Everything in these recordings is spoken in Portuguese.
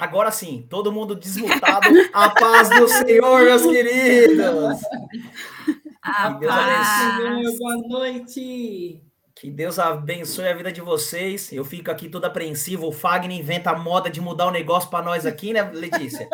Agora sim, todo mundo desmutado. A paz do Senhor, meus queridos. A paz. Senhor, boa noite. Que Deus abençoe a vida de vocês. Eu fico aqui todo apreensivo. O Fagner inventa a moda de mudar o negócio para nós aqui, né, Letícia?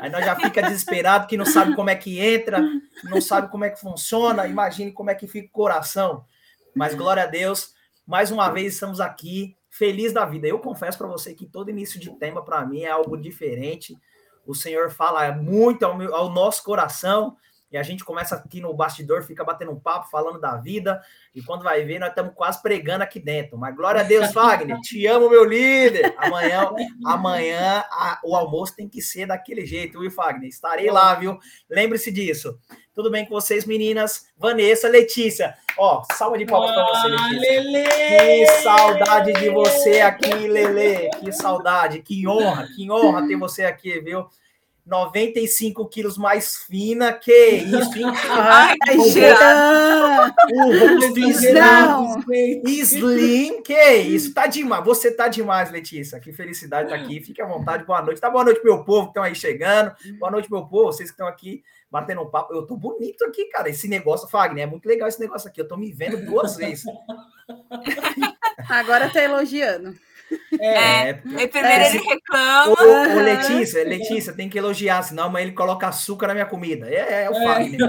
Aí nós já fica desesperado que não sabe como é que entra, não sabe como é que funciona. Imagine como é que fica o coração. Mas glória a Deus, mais uma vez estamos aqui feliz da vida. Eu confesso para você que todo início de tema para mim é algo diferente. O Senhor fala muito ao, meu, ao nosso coração e a gente começa aqui no bastidor, fica batendo um papo, falando da vida, e quando vai ver, nós estamos quase pregando aqui dentro. Mas glória a Deus, Wagner, te amo, meu líder. Amanhã, amanhã a, o almoço tem que ser daquele jeito, viu, Wagner? Estarei lá, viu? Lembre-se disso. Tudo bem com vocês, meninas? Vanessa, Letícia. Ó, salva de palmas para você, Letícia. Lelê! Que saudade de você aqui, Lele. Que saudade, que honra, que honra ter você aqui, viu? 95 quilos mais fina, que isso, hein? Ai, o rosto slim, slim, que isso, tá demais, você tá demais, Letícia, que felicidade tá aqui, fique à vontade, boa noite, tá boa noite, meu povo que estão aí chegando, boa noite, meu povo, vocês que estão aqui batendo um papo, eu tô bonito aqui, cara, esse negócio, Fagner, é muito legal esse negócio aqui, eu tô me vendo duas vezes. Agora tá elogiando. É, é, primeiro é, ele reclama. Ô, ô, Letícia, Letícia, tem que elogiar, senão amanhã ele coloca açúcar na minha comida. É, é o é. Fagner.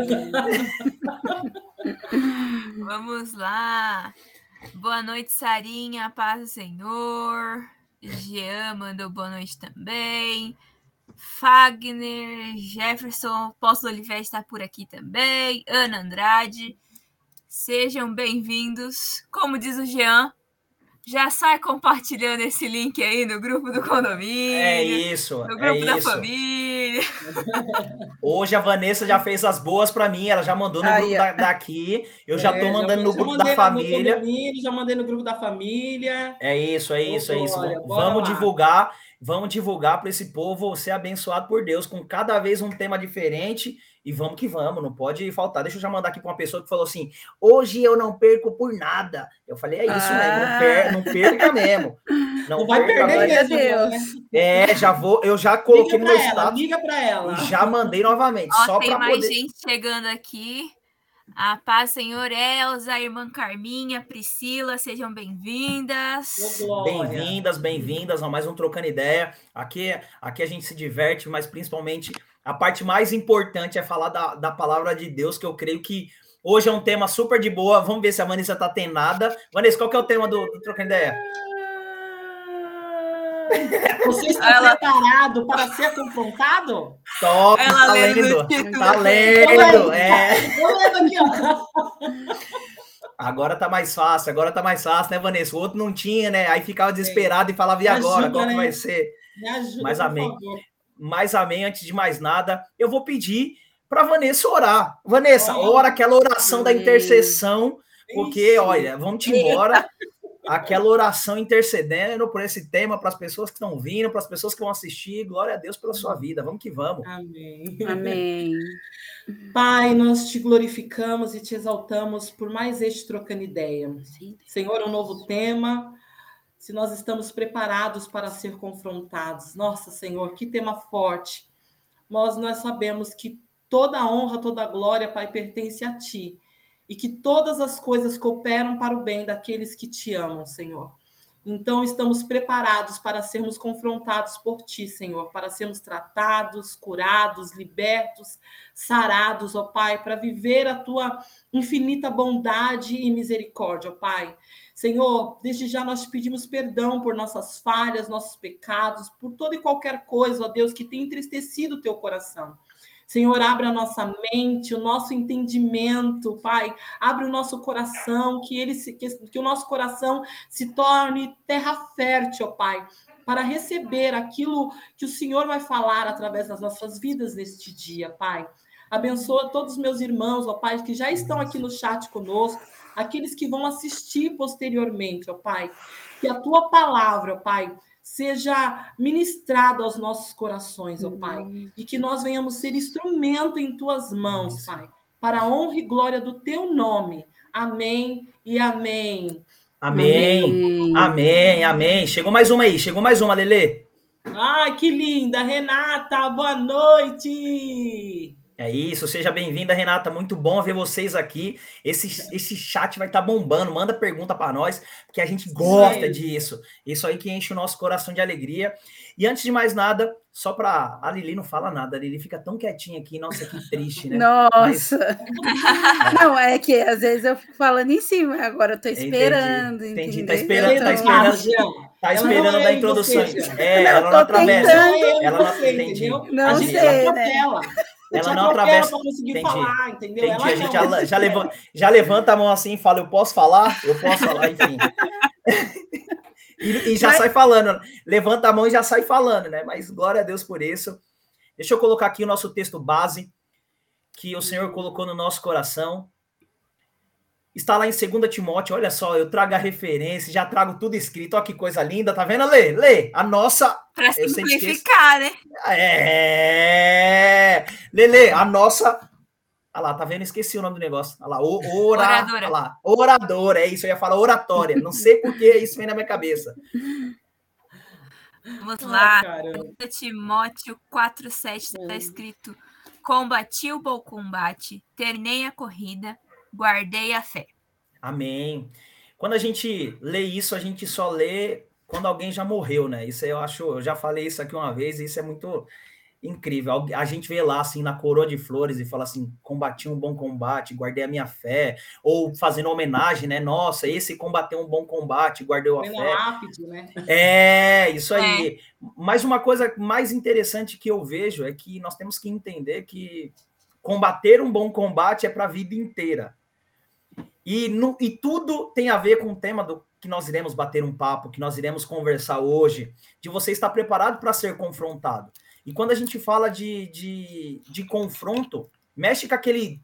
Vamos lá. Boa noite, Sarinha. Paz do Senhor. Jean mandou boa noite também. Fagner, Jefferson, Posto Oliveira está por aqui também. Ana Andrade. Sejam bem-vindos. Como diz o Jean, já sai compartilhando esse link aí no grupo do condomínio. É isso. No grupo é da isso. família. Hoje a Vanessa já fez as boas para mim, ela já mandou no aí, grupo da, daqui. Eu já é, tô mandando já, no grupo da família. já mandei no grupo da família. É isso, é isso, é isso. Olha, Vamos lá. divulgar. Vamos divulgar para esse povo ser abençoado por Deus com cada vez um tema diferente e vamos que vamos, não pode faltar. Deixa eu já mandar aqui para uma pessoa que falou assim: hoje eu não perco por nada. Eu falei, é isso, ah. né? Não, per não perca mesmo. Não, não vai perder mesmo, Deus. É, já vou, eu já coloquei liga no meu ela, status. Liga para ela. E já mandei novamente. Ó, só tem mais poder... gente chegando aqui. A paz, Senhor Elza, a irmã Carminha, Priscila, sejam bem-vindas. Bem-vindas, bem-vindas a mais um Trocando Ideia. Aqui, aqui a gente se diverte, mas principalmente a parte mais importante é falar da, da palavra de Deus, que eu creio que hoje é um tema super de boa. Vamos ver se a Vanessa tá tem nada. Vanessa, qual que é o tema do, do Trocando Ideia? Você está Ela... preparado para ser confrontado? Top, Ela tá lendo. Tá lendo, é. lendo aqui, ó. Agora tá mais fácil, agora tá mais fácil, né, Vanessa? O outro não tinha, né? Aí ficava desesperado e falava, e agora? Ajuda, Qual que né? vai ser? Me ajuda, Mas amém. Mas amém, antes de mais nada, eu vou pedir para Vanessa orar. Vanessa, oh, ora aquela oração da intercessão, porque, olha, vamos te embora aquela oração intercedendo por esse tema, para as pessoas que estão vindo, para as pessoas que vão assistir. Glória a Deus pela sua vida. Vamos que vamos. Amém. Amém. Pai, nós te glorificamos e te exaltamos por mais este trocando ideia. Sim. Senhor, um novo tema. Se nós estamos preparados para ser confrontados. Nossa, Senhor, que tema forte. Nós nós sabemos que toda honra, toda glória, Pai, pertence a ti e que todas as coisas cooperam para o bem daqueles que te amam, Senhor. Então, estamos preparados para sermos confrontados por ti, Senhor, para sermos tratados, curados, libertos, sarados, ó Pai, para viver a tua infinita bondade e misericórdia, ó Pai. Senhor, desde já nós te pedimos perdão por nossas falhas, nossos pecados, por toda e qualquer coisa, ó Deus, que tenha entristecido o teu coração. Senhor, abre a nossa mente, o nosso entendimento, Pai. Abre o nosso coração, que ele se, que, que o nosso coração se torne terra fértil, Pai, para receber aquilo que o Senhor vai falar através das nossas vidas neste dia, Pai. Abençoa todos os meus irmãos, ó Pai, que já estão aqui no chat conosco, aqueles que vão assistir posteriormente, ó Pai. Que a tua palavra, ó Pai, seja ministrado aos nossos corações, ó Pai, uhum. e que nós venhamos ser instrumento em tuas mãos, Pai, para a honra e glória do teu nome. Amém e amém. Amém. Amém, amém. amém. Chegou mais uma aí, chegou mais uma, Lele. Ai, que linda! Renata, boa noite! É isso, seja bem-vinda, Renata. Muito bom ver vocês aqui. Esse, esse chat vai estar tá bombando. Manda pergunta para nós, porque a gente gosta Sim. disso. Isso aí que enche o nosso coração de alegria. E antes de mais nada, só para a Lili não fala nada, a Lili fica tão quietinha aqui, nossa, que triste, né? Nossa. Mas... não, é que às vezes eu fico falando em cima, agora eu tô esperando. Entendi, entendi. tá esperando, tá esperando. Tá esperando da introdução. É, ela não atravessa. Ela não entendi. Não sei, né? Ela não atravessa. Entendi. Falar, entendeu? Entendi. a gente já, já, levanta, já levanta a mão assim e fala: Eu posso falar? Eu posso falar, enfim. e, e, já Mas... sai falando. Levanta a mão e já sai falando, né? Mas glória a Deus por isso. Deixa eu colocar aqui o nosso texto base que o Senhor colocou no nosso coração. Está lá em 2 Timóteo, olha só, eu trago a referência, já trago tudo escrito, olha que coisa linda, tá vendo? Lê, lê, a nossa... Para simplificar, né? É, lê, lê, a nossa... Olha lá, tá vendo? Esqueci o nome do negócio. Olha lá, o, ora, oradora. Olha lá, oradora, é isso, eu ia falar oratória, não sei porque isso vem na minha cabeça. Vamos lá, ah, Timóteo 4,7 está escrito: Combati o bom combate, terminei a corrida, guardei a fé. Amém. Quando a gente lê isso, a gente só lê quando alguém já morreu, né? Isso eu acho, eu já falei isso aqui uma vez, e isso é muito incrível. A gente vê lá assim na coroa de flores e fala assim: combati um bom combate, guardei a minha fé, ou fazendo homenagem, né? Nossa, esse combateu um bom combate, guardou a fé. Rápido, né? É, isso aí. É. Mas uma coisa mais interessante que eu vejo é que nós temos que entender que combater um bom combate é para a vida inteira. E, no, e tudo tem a ver com o tema do que nós iremos bater um papo, que nós iremos conversar hoje, de você estar preparado para ser confrontado. E quando a gente fala de, de, de confronto, mexe com aquele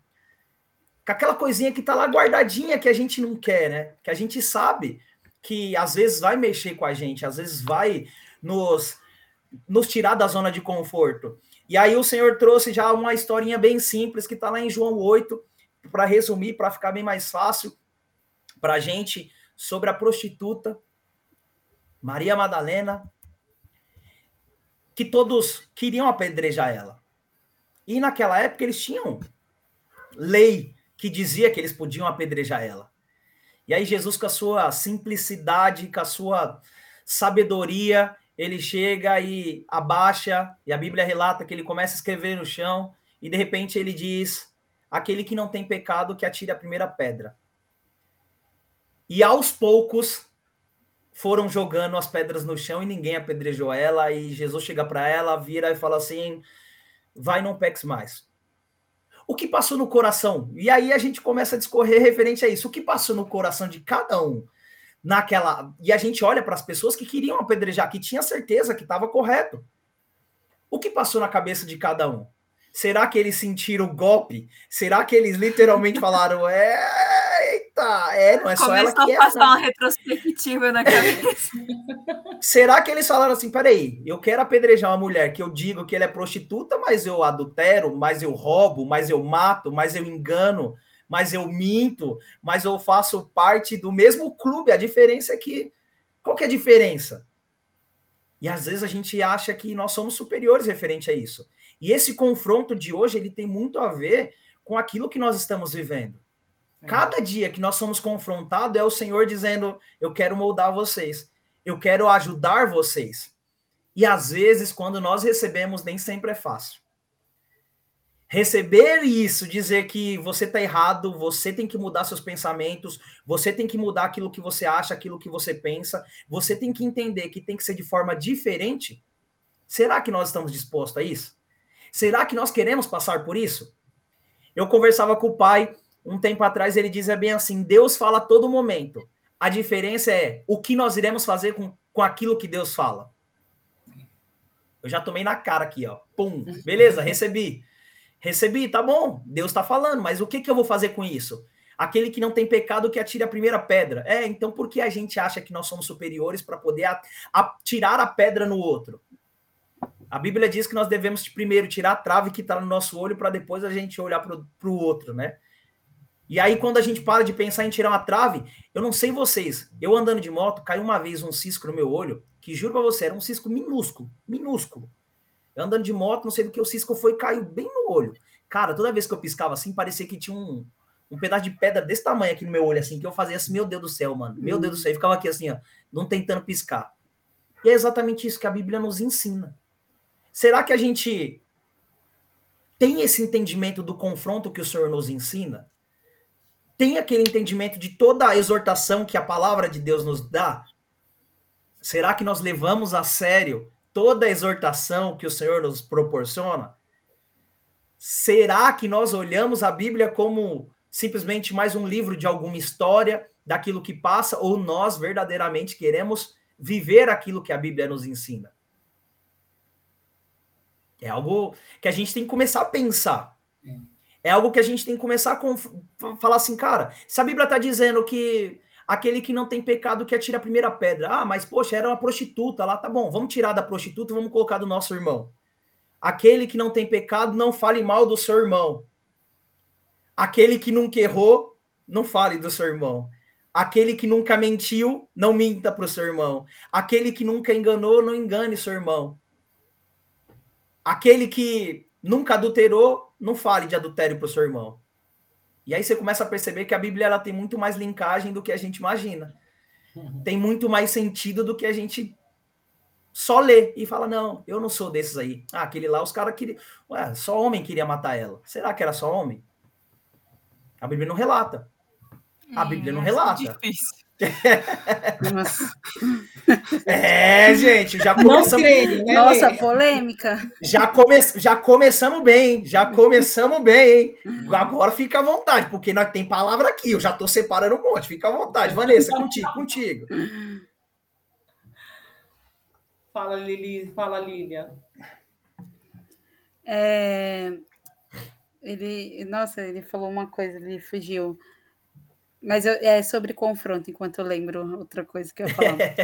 com aquela coisinha que está lá guardadinha que a gente não quer, né? Que a gente sabe que às vezes vai mexer com a gente, às vezes vai nos, nos tirar da zona de conforto. E aí o Senhor trouxe já uma historinha bem simples que está lá em João 8, para resumir, para ficar bem mais fácil para a gente, sobre a prostituta Maria Madalena, que todos queriam apedrejar ela. E naquela época eles tinham lei que dizia que eles podiam apedrejar ela. E aí Jesus, com a sua simplicidade, com a sua sabedoria, ele chega e abaixa, e a Bíblia relata que ele começa a escrever no chão, e de repente ele diz: aquele que não tem pecado que atire a primeira pedra. E aos poucos foram jogando as pedras no chão e ninguém apedrejou ela. E Jesus chega para ela, vira e fala assim: vai, não peques mais. O que passou no coração? E aí a gente começa a discorrer referente a isso. O que passou no coração de cada um naquela. E a gente olha para as pessoas que queriam apedrejar, que tinha certeza que estava correto. O que passou na cabeça de cada um? Será que eles sentiram o golpe? Será que eles literalmente falaram, eita, é, não é só ela que é. Começou a passar uma retrospectiva na cabeça. Será que eles falaram assim, peraí, eu quero apedrejar uma mulher que eu digo que ela é prostituta, mas eu adultero, mas eu roubo, mas eu mato, mas eu engano, mas eu minto, mas eu faço parte do mesmo clube. A diferença é que, qual que é a diferença? E às vezes a gente acha que nós somos superiores referente a isso. E esse confronto de hoje, ele tem muito a ver com aquilo que nós estamos vivendo. É. Cada dia que nós somos confrontados é o Senhor dizendo: Eu quero moldar vocês, eu quero ajudar vocês. E às vezes, quando nós recebemos, nem sempre é fácil. Receber isso, dizer que você está errado, você tem que mudar seus pensamentos, você tem que mudar aquilo que você acha, aquilo que você pensa, você tem que entender que tem que ser de forma diferente. Será que nós estamos dispostos a isso? Será que nós queremos passar por isso? Eu conversava com o pai um tempo atrás, ele dizia bem assim: Deus fala a todo momento. A diferença é o que nós iremos fazer com, com aquilo que Deus fala. Eu já tomei na cara aqui, ó. Pum. Beleza, recebi. Recebi, tá bom. Deus está falando, mas o que, que eu vou fazer com isso? Aquele que não tem pecado que atire a primeira pedra. É, então por que a gente acha que nós somos superiores para poder atirar a pedra no outro? A Bíblia diz que nós devemos primeiro tirar a trave que está no nosso olho para depois a gente olhar para o outro, né? E aí, quando a gente para de pensar em tirar uma trave, eu não sei vocês, eu andando de moto, caiu uma vez um cisco no meu olho, que juro pra você, era um cisco minúsculo, minúsculo. Eu andando de moto, não sei do que o cisco foi caiu bem no olho. Cara, toda vez que eu piscava assim, parecia que tinha um, um pedaço de pedra desse tamanho aqui no meu olho, assim, que eu fazia assim, meu Deus do céu, mano, meu Deus do céu, e ficava aqui assim, ó, não tentando piscar. E é exatamente isso que a Bíblia nos ensina. Será que a gente tem esse entendimento do confronto que o Senhor nos ensina? Tem aquele entendimento de toda a exortação que a palavra de Deus nos dá? Será que nós levamos a sério toda a exortação que o Senhor nos proporciona? Será que nós olhamos a Bíblia como simplesmente mais um livro de alguma história daquilo que passa ou nós verdadeiramente queremos viver aquilo que a Bíblia nos ensina? É algo que a gente tem que começar a pensar. É algo que a gente tem que começar a falar assim, cara, se a Bíblia está dizendo que aquele que não tem pecado que atira a primeira pedra. Ah, mas poxa, era uma prostituta lá, tá bom, vamos tirar da prostituta, vamos colocar do nosso irmão. Aquele que não tem pecado, não fale mal do seu irmão. Aquele que nunca errou, não fale do seu irmão. Aquele que nunca mentiu, não minta para o seu irmão. Aquele que nunca enganou, não engane seu irmão. Aquele que nunca adulterou, não fale de adultério para o seu irmão. E aí você começa a perceber que a Bíblia ela tem muito mais linkagem do que a gente imagina. Uhum. Tem muito mais sentido do que a gente só lê e fala: não, eu não sou desses aí. Ah, aquele lá, os caras queriam. Ué, só homem queria matar ela. Será que era só homem? A Bíblia não relata. A Bíblia não é, relata. É difícil. é, gente, já começamos. Creio, né, Nossa, polêmica. Já, come... já começamos bem, já começamos bem, hein? Agora fica à vontade, porque nós tem palavra aqui, eu já tô separando um monte, fica à vontade. Vanessa, contigo, contigo. Fala, Lili, fala, Lívia. É... Ele, nossa, ele falou uma coisa, ele fugiu. Mas eu, é sobre confronto, enquanto eu lembro outra coisa que eu falar. é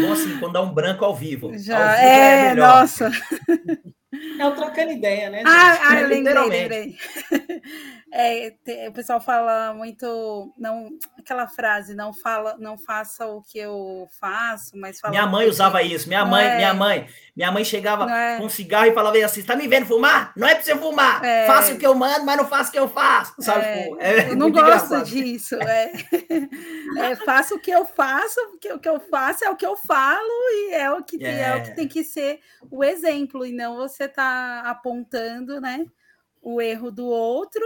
bom assim, quando dá um branco ao vivo. Já, ao vivo é, é nossa. É o trocando ideia, né? Ah, ah, eu lembrei, lembrei. É, o pessoal fala muito, não, aquela frase, não fala, não faça o que eu faço, mas fala. Minha mãe usava isso. Minha mãe, é. minha mãe, minha mãe chegava é. com um cigarro e falava assim: "Tá me vendo fumar? Não é para você fumar. É. Faça o que eu mando, mas não faça o que eu faço". Sabe? É. é eu não gosto engraçado. disso. É. é, faça o que eu faço, porque o que eu faço é o que eu falo e é o que é, o que tem que ser o exemplo e não você tá apontando, né? O erro do outro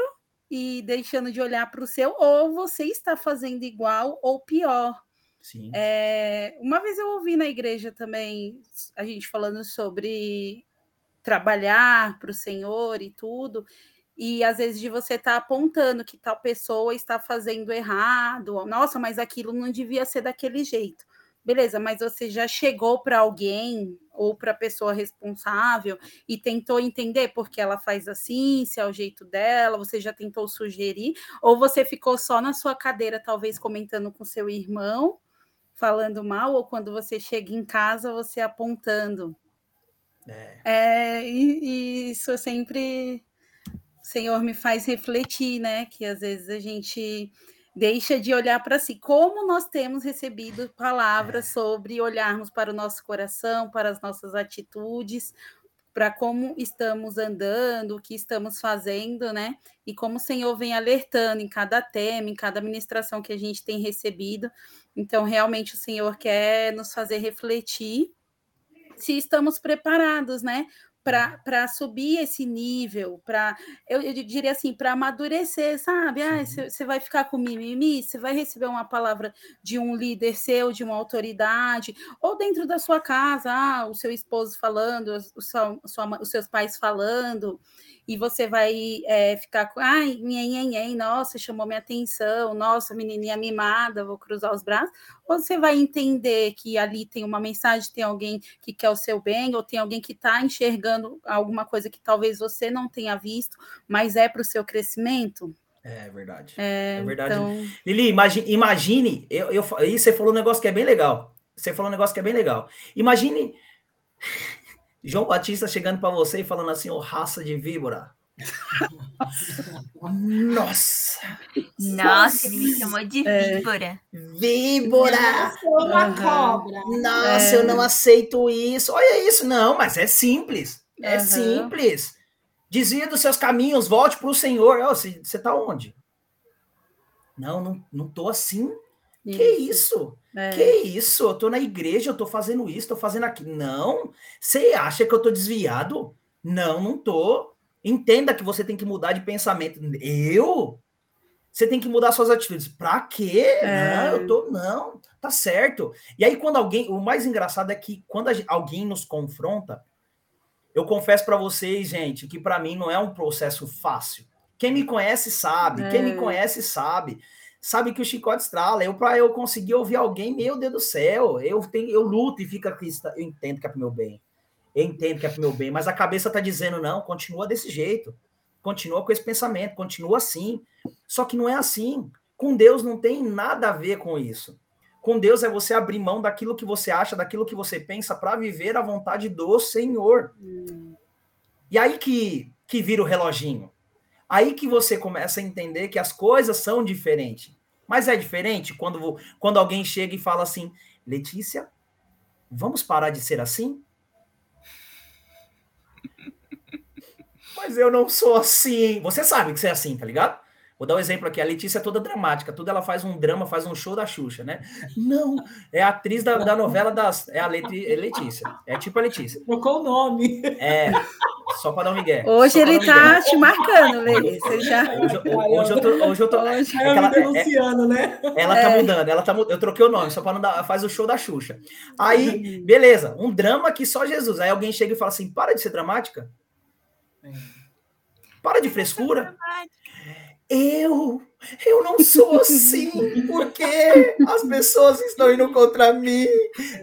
e deixando de olhar para o seu, ou você está fazendo igual ou pior. Sim. É, uma vez eu ouvi na igreja também a gente falando sobre trabalhar para o Senhor e tudo, e às vezes de você estar tá apontando que tal pessoa está fazendo errado, nossa, mas aquilo não devia ser daquele jeito. Beleza, mas você já chegou para alguém ou para a pessoa responsável e tentou entender por que ela faz assim, se é o jeito dela, você já tentou sugerir, ou você ficou só na sua cadeira, talvez comentando com seu irmão, falando mal, ou quando você chega em casa, você apontando. É, é e, e isso sempre o Senhor me faz refletir, né? Que às vezes a gente deixa de olhar para si. Como nós temos recebido palavras é. sobre olharmos para o nosso coração, para as nossas atitudes, para como estamos andando, o que estamos fazendo, né? E como o Senhor vem alertando em cada tema, em cada ministração que a gente tem recebido. Então, realmente, o Senhor quer nos fazer refletir se estamos preparados, né? Para subir esse nível, para eu, eu, diria assim, para amadurecer, sabe? Ah, você vai ficar com mimimi, você vai receber uma palavra de um líder seu, de uma autoridade, ou dentro da sua casa, ah, o seu esposo falando, o seu, sua, os seus pais falando, e você vai é, ficar com, ai, nhen, nossa, chamou minha atenção, nossa, menininha mimada, vou cruzar os braços, ou você vai entender que ali tem uma mensagem, tem alguém que quer o seu bem, ou tem alguém que está enxergando alguma coisa que talvez você não tenha visto, mas é para o seu crescimento? É verdade. É, é verdade. Então... Lili, imagine, imagine eu, eu, aí você falou um negócio que é bem legal. Você falou um negócio que é bem legal. Imagine João Batista chegando para você e falando assim, ô oh, raça de víbora. Nossa! Nossa, ele me chamou de é. víbora. Víbora! uma uhum. cobra. Nossa, é. eu não aceito isso. Olha isso, não, mas é simples. É uhum. simples. Desvia dos seus caminhos, volte para o Senhor. Oh, você está onde? Não, não, não tô assim. Isso. Que isso? É. Que isso? Eu tô na igreja, eu tô fazendo isso, tô fazendo aquilo. Não. Você acha que eu tô desviado? Não, não tô. Entenda que você tem que mudar de pensamento. Eu? Você tem que mudar suas atitudes. Pra quê? É. Não, eu tô. Não, tá certo. E aí, quando alguém. O mais engraçado é que quando alguém nos confronta, eu confesso para vocês, gente, que para mim não é um processo fácil. Quem me conhece sabe, é. quem me é. conhece sabe sabe que o chicote estrala. Eu, para eu conseguir ouvir alguém, meu Deus do céu, eu tenho, eu luto e fica aqui, eu entendo que é pro meu bem. Eu entendo que é pro meu bem, mas a cabeça tá dizendo, não, continua desse jeito. Continua com esse pensamento, continua assim. Só que não é assim. Com Deus não tem nada a ver com isso. Com Deus é você abrir mão daquilo que você acha, daquilo que você pensa, para viver a vontade do Senhor. Hum. E aí que, que vira o reloginho. Aí que você começa a entender que as coisas são diferentes. Mas é diferente quando, quando alguém chega e fala assim: Letícia, vamos parar de ser assim? Mas eu não sou assim. Você sabe que você é assim, tá ligado? Vou dar um exemplo aqui. A Letícia é toda dramática, tudo ela faz um drama, faz um show da Xuxa, né? Não, é a atriz da, da novela das. É a é Letícia. É tipo a Letícia. Trocou o nome. É, só para dar um migué. Hoje ele tá te marcando, Letícia. Já... Hoje, hoje, eu tô. Hoje eu tô hoje é ela, denunciando, é, né? Ela tá é. mudando, ela tá Eu troquei o nome, só para não dar. Faz o show da Xuxa. Aí, beleza, um drama que só Jesus. Aí alguém chega e fala assim: para de ser dramática. Para de frescura eu, eu não sou assim, porque as pessoas estão indo contra mim,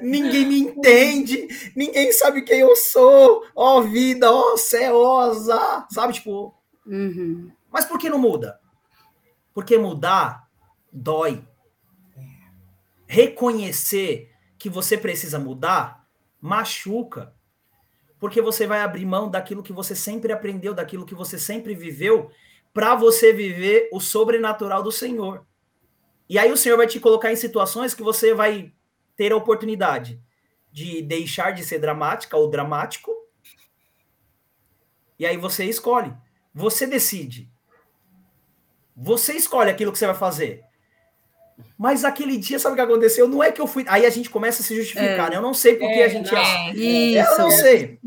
ninguém me entende, ninguém sabe quem eu sou, ó oh, vida, ó oh, ceosa, sabe, tipo... Uhum. Mas por que não muda? Porque mudar dói. Reconhecer que você precisa mudar machuca. Porque você vai abrir mão daquilo que você sempre aprendeu, daquilo que você sempre viveu, para você viver o sobrenatural do Senhor. E aí o Senhor vai te colocar em situações que você vai ter a oportunidade de deixar de ser dramática ou dramático. E aí você escolhe. Você decide. Você escolhe aquilo que você vai fazer. Mas aquele dia, sabe o que aconteceu? Não é que eu fui. Aí a gente começa a se justificar, é. né? Eu não sei porque é, a gente. É, isso. Eu não sei.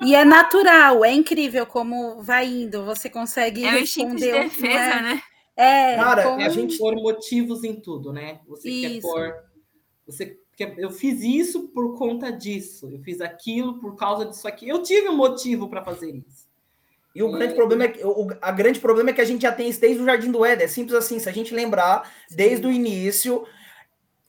E é natural, é incrível como vai indo. Você consegue é responder. De defesa, é? né? É, Cara, como... a gente pôr motivos em tudo, né? Você isso. quer pôr. Você quer... Eu fiz isso por conta disso. Eu fiz aquilo por causa disso aqui. Eu tive um motivo para fazer isso. E o grande problema é que o a grande problema é que a gente já tem isso desde o Jardim do Éden. É simples assim, se a gente lembrar, desde o início,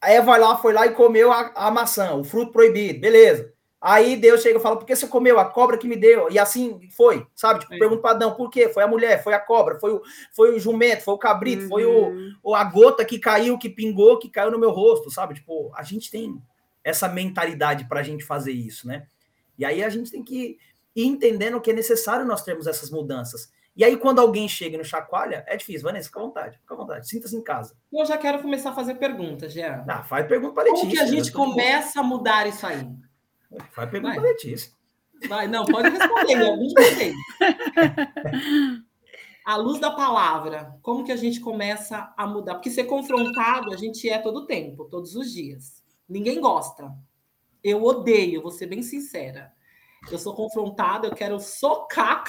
a Eva lá foi lá e comeu a, a maçã, o fruto proibido, beleza. Aí Deus chega e fala: por que você comeu a cobra que me deu? E assim foi, sabe? Tipo, pergunta para Adão: por quê? Foi a mulher, foi a cobra, foi o, foi o jumento, foi o cabrito, uhum. foi o, uhum. o, a gota que caiu, que pingou, que caiu no meu rosto, sabe? Tipo, a gente tem essa mentalidade para a gente fazer isso, né? E aí a gente tem que e entendendo que é necessário nós termos essas mudanças. E aí, quando alguém chega no chacoalha, é difícil. Vanessa, fica à vontade, fica à vontade. Sinta-se em casa. Eu já quero começar a fazer perguntas, Jean. Ah, faz pergunta para Letícia. Como que a gente começa a mudar isso aí? Faz pergunta para Letícia. Vai, não, pode responder, eu responder. À luz da palavra, como que a gente começa a mudar? Porque ser confrontado, a gente é todo tempo, todos os dias. Ninguém gosta. Eu odeio, vou ser bem sincera eu sou confrontada, eu quero socar.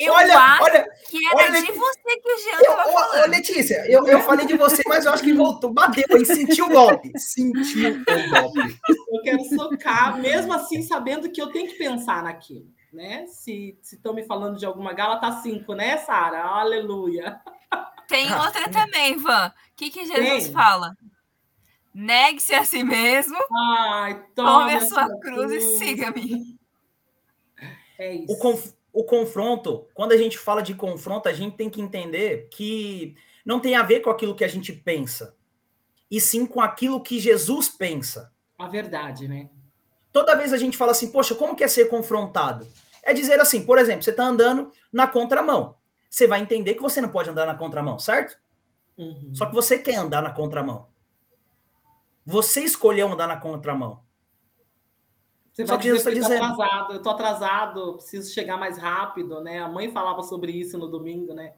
Eu olha, acho olha, que era olha, de você que o Jean estava falando. Letícia, eu, eu falei de você, mas eu acho que voltou, bateu e sentiu o golpe. Sentiu o golpe. Eu quero socar, mesmo assim, sabendo que eu tenho que pensar naquilo. Né? Se estão me falando de alguma gala, tá cinco, né, Sara? Aleluia. Tem outra também, Van. O que, que Jesus Tem. fala? Negue-se a si mesmo. Ai, tome a sua cruz, cruz e siga-me. É isso. O, conf o confronto, quando a gente fala de confronto, a gente tem que entender que não tem a ver com aquilo que a gente pensa, e sim com aquilo que Jesus pensa. A verdade, né? Toda vez a gente fala assim, poxa, como que é ser confrontado? É dizer assim, por exemplo, você está andando na contramão. Você vai entender que você não pode andar na contramão, certo? Uhum. Só que você quer andar na contramão. Você escolheu andar na contramão. Você Só que Jesus está dizendo. Atrasado, eu estou atrasado, preciso chegar mais rápido, né? A mãe falava sobre isso no domingo, né?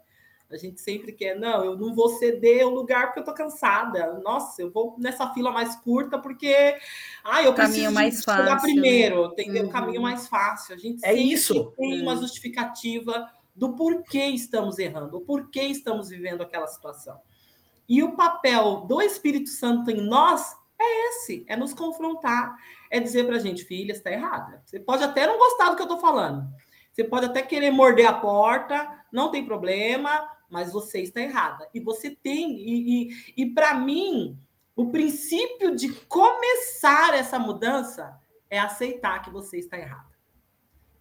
A gente sempre quer, não, eu não vou ceder o lugar porque eu tô cansada. Nossa, eu vou nessa fila mais curta porque ah, eu caminho mais chegar fácil, primeiro, tem uhum. o caminho mais fácil. A gente é isso. tem uma justificativa do porquê estamos errando, o porquê estamos vivendo aquela situação. E o papel do Espírito Santo em nós é esse, é nos confrontar, é dizer para a gente, filha, está errada. Você pode até não gostar do que eu estou falando, você pode até querer morder a porta, não tem problema, mas você está errada. E você tem, e, e, e para mim, o princípio de começar essa mudança é aceitar que você está errada.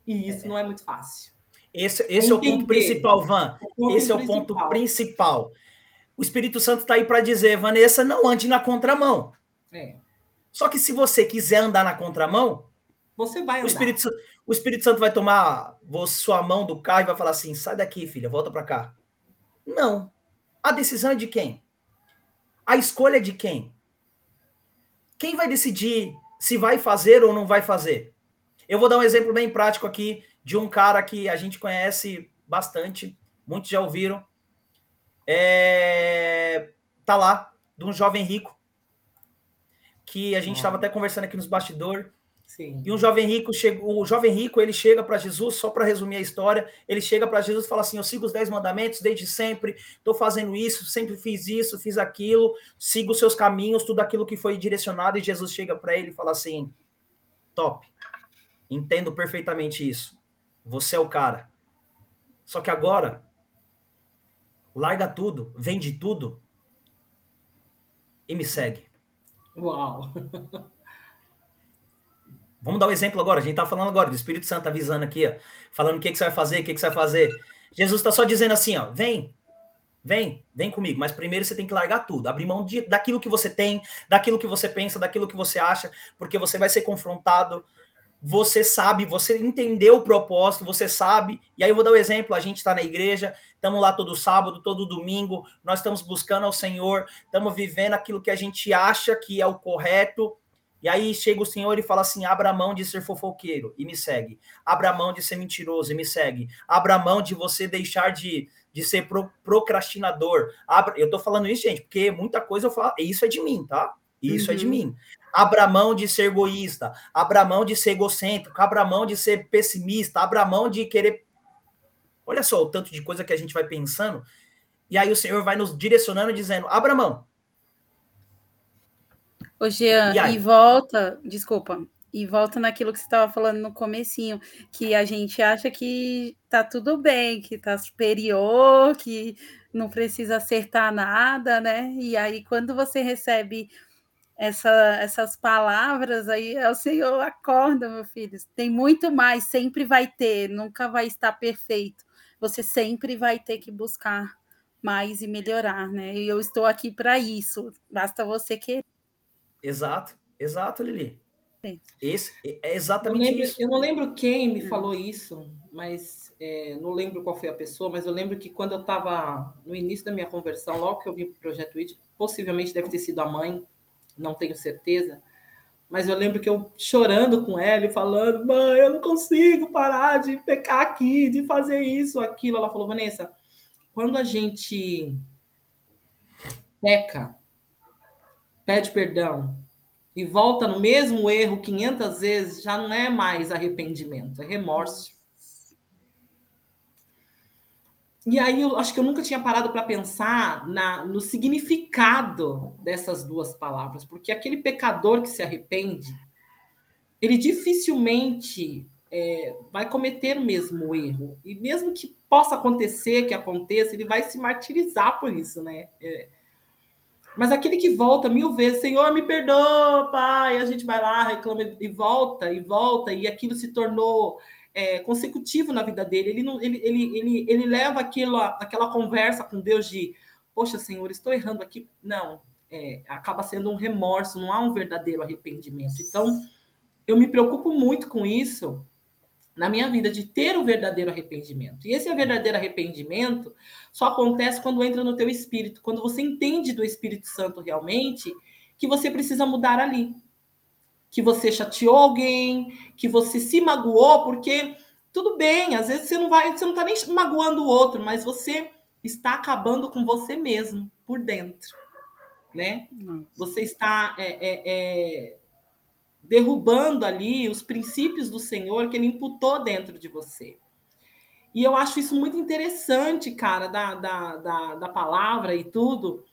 E isso é. não é muito fácil. Esse, esse é o ponto principal, Van. É esse é o principal. ponto principal. O Espírito Santo está aí para dizer, Vanessa, não ande na contramão. É. Só que se você quiser andar na contramão, você vai andar. O Espírito, o Espírito Santo vai tomar sua mão do carro e vai falar assim: sai daqui, filha, volta para cá. Não. A decisão é de quem? A escolha é de quem? Quem vai decidir se vai fazer ou não vai fazer? Eu vou dar um exemplo bem prático aqui de um cara que a gente conhece bastante, muitos já ouviram. É... Tá lá, de um jovem rico, que a gente estava até conversando aqui nos bastidores. Sim. E um jovem rico chega, o jovem rico ele chega para Jesus, só para resumir a história, ele chega para Jesus e fala assim: Eu sigo os dez mandamentos desde sempre, estou fazendo isso, sempre fiz isso, fiz aquilo, sigo os seus caminhos, tudo aquilo que foi direcionado. E Jesus chega para ele e fala assim: Top, entendo perfeitamente isso. Você é o cara. Só que agora, larga tudo, vende tudo e me segue. Uau! Vamos dar um exemplo agora. A gente está falando agora do Espírito Santo avisando aqui, ó, falando o que, que você vai fazer, o que, que você vai fazer. Jesus está só dizendo assim, ó, vem, vem, vem comigo. Mas primeiro você tem que largar tudo, abrir mão de, daquilo que você tem, daquilo que você pensa, daquilo que você acha, porque você vai ser confrontado. Você sabe, você entendeu o propósito, você sabe. E aí eu vou dar um exemplo: a gente está na igreja, estamos lá todo sábado, todo domingo, nós estamos buscando ao Senhor, estamos vivendo aquilo que a gente acha que é o correto e aí chega o Senhor e fala assim: abra mão de ser fofoqueiro e me segue. Abra mão de ser mentiroso e me segue. Abra mão de você deixar de, de ser pro, procrastinador. Abra, eu tô falando isso, gente, porque muita coisa eu falo, isso é de mim, tá? Isso uhum. é de uhum. mim. Abra mão de ser egoísta, abra mão de ser egocêntrico, abra mão de ser pessimista, abra mão de querer. Olha só o tanto de coisa que a gente vai pensando. E aí o Senhor vai nos direcionando, dizendo: abra mão Ô, Jean, e, e, volta, desculpa, e volta naquilo que você estava falando no comecinho, que a gente acha que tá tudo bem, que tá superior, que não precisa acertar nada, né? E aí, quando você recebe essa, essas palavras, aí é o Senhor acorda, meu filho. Tem muito mais, sempre vai ter, nunca vai estar perfeito. Você sempre vai ter que buscar mais e melhorar, né? E eu estou aqui para isso. Basta você querer. Exato, exato, Lili. Esse, é exatamente eu lembro, isso. Eu não lembro quem me hum. falou isso, mas é, não lembro qual foi a pessoa, mas eu lembro que quando eu estava no início da minha conversão, logo que eu vim para o Projeto IT, possivelmente deve ter sido a mãe, não tenho certeza, mas eu lembro que eu chorando com ela e falando, mãe, eu não consigo parar de pecar aqui, de fazer isso, aquilo. Ela falou, Vanessa, quando a gente peca, pede perdão e volta no mesmo erro 500 vezes, já não é mais arrependimento, é remorso. E aí eu acho que eu nunca tinha parado para pensar na, no significado dessas duas palavras, porque aquele pecador que se arrepende, ele dificilmente é, vai cometer o mesmo erro. E mesmo que possa acontecer, que aconteça, ele vai se martirizar por isso, né? É, mas aquele que volta mil vezes, Senhor, me perdoa, pai, a gente vai lá, reclama e volta, e volta, e aquilo se tornou é, consecutivo na vida dele. Ele, não, ele, ele, ele, ele leva aquilo, aquela conversa com Deus de, poxa, Senhor, estou errando aqui. Não, é, acaba sendo um remorso, não há um verdadeiro arrependimento. Então, eu me preocupo muito com isso, na minha vida de ter o verdadeiro arrependimento. E esse verdadeiro arrependimento só acontece quando entra no teu espírito, quando você entende do Espírito Santo realmente que você precisa mudar ali. Que você chateou alguém, que você se magoou, porque tudo bem, às vezes você não vai, você não está nem magoando o outro, mas você está acabando com você mesmo por dentro, né? Nossa. Você está é, é, é, derrubando ali os princípios do Senhor que Ele imputou dentro de você. E eu acho isso muito interessante, cara, da, da, da, da palavra e tudo,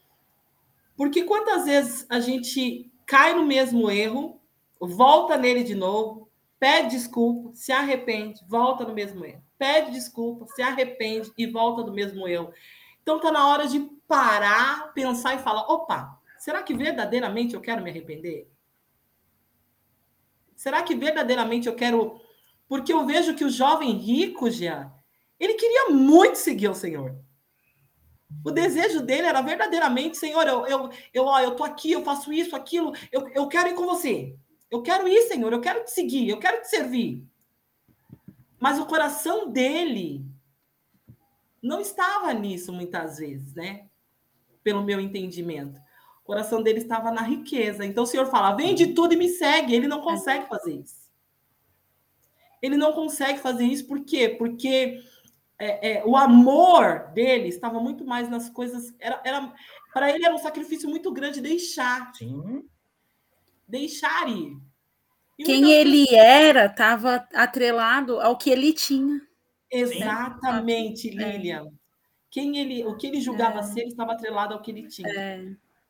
porque quantas vezes a gente cai no mesmo erro, volta nele de novo, pede desculpa, se arrepende, volta no mesmo erro. Pede desculpa, se arrepende e volta do mesmo erro. Então tá na hora de parar, pensar e falar: opa, será que verdadeiramente eu quero me arrepender? Será que verdadeiramente eu quero. Porque eu vejo que o jovem rico já, ele queria muito seguir o Senhor. O desejo dele era verdadeiramente, Senhor, eu, eu, eu, ó, eu tô aqui, eu faço isso, aquilo, eu, eu quero ir com você. Eu quero ir, Senhor, eu quero te seguir, eu quero te servir. Mas o coração dele não estava nisso muitas vezes, né? Pelo meu entendimento. O coração dele estava na riqueza. Então o Senhor fala: vende tudo e me segue. Ele não consegue fazer isso. Ele não consegue fazer isso por quê? Porque é, é, o amor dele estava muito mais nas coisas. Era, era para ele era um sacrifício muito grande deixar. Sim deixar ir. E Quem ele vezes... era estava atrelado ao que ele tinha. Exatamente, Sim. Lilian. Quem ele, o que ele julgava é. ser estava atrelado ao que ele tinha. É.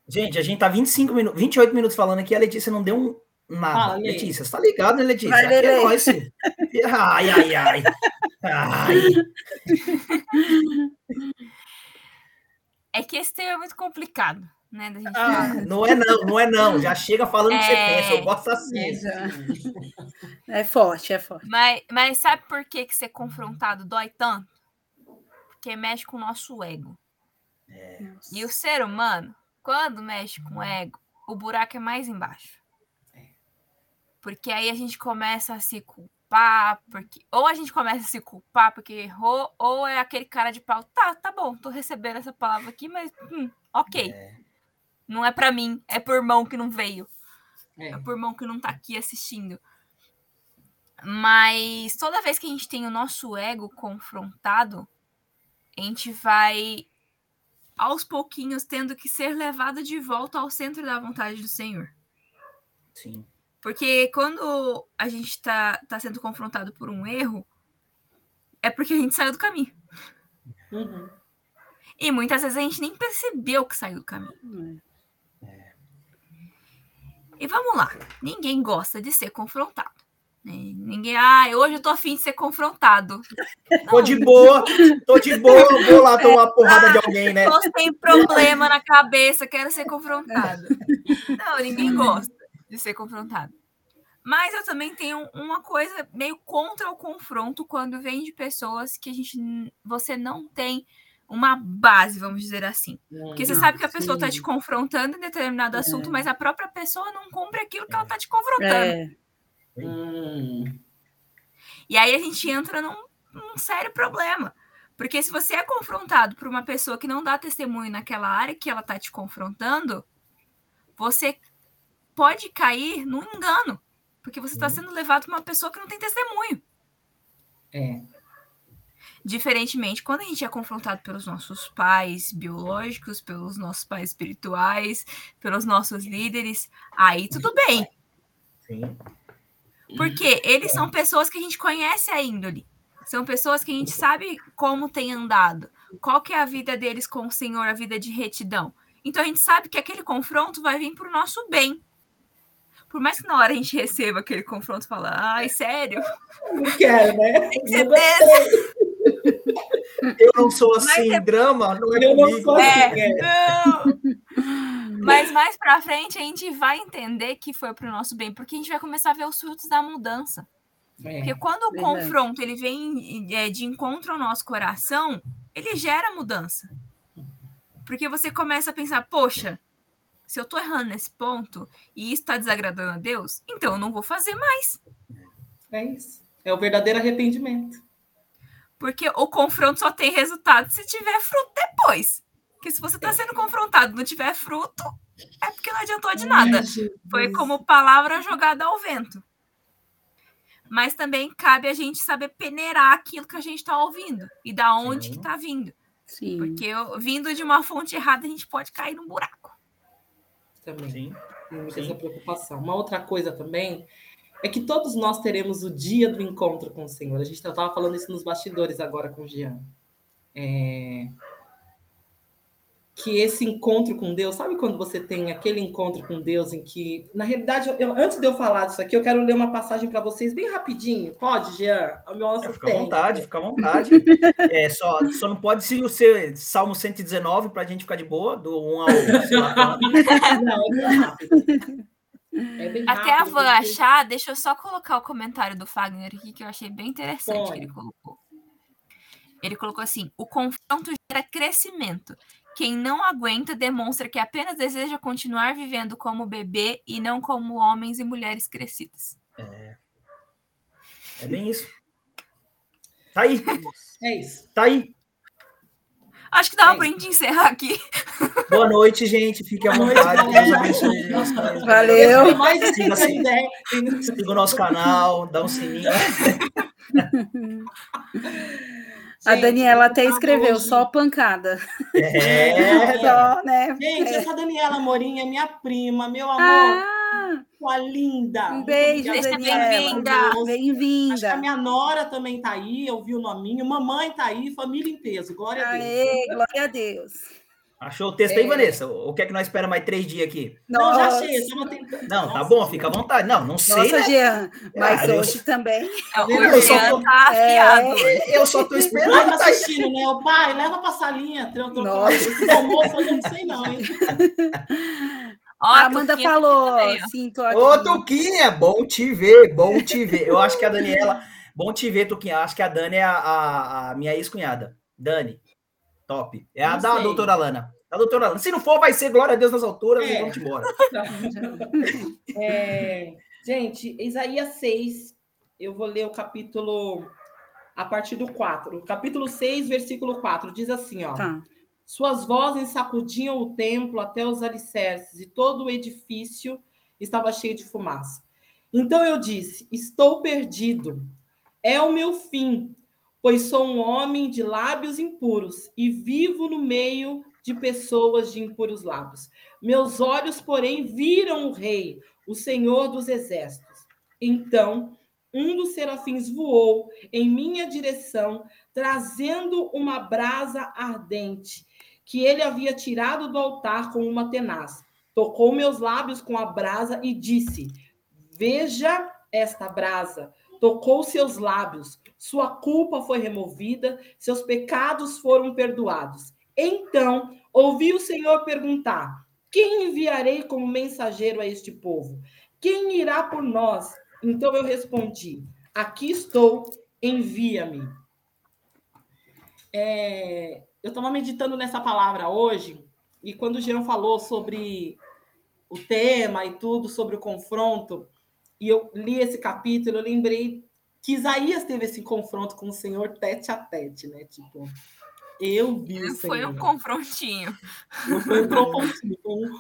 Gente, a gente tá 25 minutos, 28 minutos falando aqui, a Letícia não deu um nada. Letícia, você tá ligado, né, Letícia? Vai, é nóis. ai, ai, ai. ai. É que esse tema é muito complicado né? Da gente ah, não é não, não é não. Já chega falando o é... que você é. pensa. Eu gosto assim. É forte, é forte. Mas, mas sabe por que, que ser confrontado dói tanto? Porque mexe com o nosso ego. É. E o ser humano, quando mexe com o ego, o buraco é mais embaixo. É. Porque aí a gente começa a se culpar, porque ou a gente começa a se culpar porque errou, ou é aquele cara de pau, tá, tá bom, tô recebendo essa palavra aqui, mas hum, ok. É. Não é para mim, é por irmão que não veio. É. é por irmão que não tá aqui assistindo. Mas toda vez que a gente tem o nosso ego confrontado, a gente vai aos pouquinhos tendo que ser levado de volta ao centro da vontade do Senhor. Sim. Porque quando a gente está tá sendo confrontado por um erro, é porque a gente saiu do caminho. Uhum. E muitas vezes a gente nem percebeu que saiu do caminho. É. E vamos lá, ninguém gosta de ser confrontado. Né? Ninguém, ah, hoje eu tô afim de ser confrontado. Não. Tô de boa, tô de boa, vou lá tomar uma porrada ah, de alguém, né? Tô sem problema na cabeça, quero ser confrontado. Não, ninguém gosta de ser confrontado. Mas eu também tenho uma coisa meio contra o confronto quando vem de pessoas que a gente você não tem uma base, vamos dizer assim. Porque você sabe que a pessoa está te confrontando em determinado é. assunto, mas a própria pessoa não cumpre aquilo que ela está te confrontando. É. Hum. E aí a gente entra num, num sério problema. Porque se você é confrontado por uma pessoa que não dá testemunho naquela área que ela está te confrontando, você pode cair num engano. Porque você está hum. sendo levado por uma pessoa que não tem testemunho. É. Diferentemente, quando a gente é confrontado pelos nossos pais biológicos, pelos nossos pais espirituais, pelos nossos líderes, aí tudo bem. Sim. Porque eles são pessoas que a gente conhece a índole. São pessoas que a gente sabe como tem andado. Qual que é a vida deles com o Senhor, a vida de retidão. Então a gente sabe que aquele confronto vai vir para o nosso bem. Por mais que na hora a gente receba aquele confronto e fala, ai, sério? Não quero, né? Tem certeza. Eu não sou assim, é... drama, não é eu comigo. Não sou é, assim, é. Não. Mas mais pra frente a gente vai entender que foi pro nosso bem, porque a gente vai começar a ver os frutos da mudança. É, porque quando o verdade. confronto ele vem é, de encontro ao nosso coração, ele gera mudança. Porque você começa a pensar, poxa, se eu tô errando nesse ponto e isso está desagradando a Deus, então eu não vou fazer mais. É isso. É o verdadeiro arrependimento. Porque o confronto só tem resultado se tiver fruto depois. Porque se você está é. sendo confrontado e não tiver fruto, é porque não adiantou de nada. Foi como palavra jogada ao vento. Mas também cabe a gente saber peneirar aquilo que a gente está ouvindo e da onde Sim. que está vindo. Sim. Porque vindo de uma fonte errada, a gente pode cair num buraco. Também. Sim. Essa preocupação. Uma outra coisa também é que todos nós teremos o dia do encontro com o Senhor. A gente estava falando isso nos bastidores agora com o Jean. É... Que esse encontro com Deus, sabe quando você tem aquele encontro com Deus em que, na realidade, eu, antes de eu falar disso aqui, eu quero ler uma passagem para vocês bem rapidinho. Pode, Jean? Nossa, é, fica à vontade, fica à vontade. é, só, só não pode ser o seu Salmo 119 para a gente ficar de boa, do 1 ao 1. não, é rápido. É Até a Van porque... achar, deixa eu só colocar o comentário do Fagner aqui, que eu achei bem interessante Bom. que ele colocou. Ele colocou assim: o confronto gera crescimento. Quem não aguenta demonstra que apenas deseja continuar vivendo como bebê e não como homens e mulheres crescidas. É, é bem isso. Tá aí. É isso. Tá aí. Acho que dava é. para a gente encerrar aqui. Boa noite, gente. Fique à vontade. Valeu. Siga, siga o nosso canal, dá um sininho. a Daniela até escreveu, só pancada. É, só, né? Gente, é. essa Daniela Morinha é minha prima, meu amor. Ah, sua linda. Um beijo, Bem-vinda. Bem-vinda. a minha nora também está aí, eu vi o nominho. Mamãe está aí, família em peso. Glória Aê, a Deus. Glória a Deus. Achou o texto é. aí, Vanessa? O que é que nós esperamos mais três dias aqui? Não, já achei. Não, Nossa, tá bom, fica à vontade. Não, não sei. Nossa, né? Jean, mas ah, hoje eu... também. Eu, só tô... tá. É, eu só tô esperando. Tá assistindo, né? O pai, leva pra salinha. Nossa. Almoço eu não sei, não, hein? a Amanda falou, sim, tô aqui. Ô, Tuquinha, bom te ver, bom te ver. Eu acho que a Daniela, bom te ver, Tuquinha. Acho que a Dani é a, a, a minha ex-cunhada. Dani, top. É a da doutora Lana. A doutora Lana. Se não for, vai ser glória a Deus nas alturas é. e vamos embora. É, gente, Isaías 6, eu vou ler o capítulo a partir do 4. Capítulo 6, versículo 4, diz assim, ó. Tá. Suas vozes sacudiam o templo até os alicerces, e todo o edifício estava cheio de fumaça. Então eu disse: Estou perdido. É o meu fim, pois sou um homem de lábios impuros e vivo no meio de pessoas de impuros lábios. Meus olhos, porém, viram o Rei, o Senhor dos Exércitos. Então um dos serafins voou em minha direção, trazendo uma brasa ardente que ele havia tirado do altar com uma tenaz. Tocou meus lábios com a brasa e disse: Veja esta brasa. Tocou seus lábios, sua culpa foi removida, seus pecados foram perdoados. Então ouvi o Senhor perguntar: Quem enviarei como mensageiro a este povo? Quem irá por nós? Então eu respondi: Aqui estou, envia-me. É, eu estava meditando nessa palavra hoje, e quando o Jean falou sobre o tema e tudo, sobre o confronto, e eu li esse capítulo, eu lembrei que Isaías teve esse confronto com o Senhor tete a tete, né? Tipo, eu vi o Foi Senhor. um confrontinho. Foi um confrontinho, um,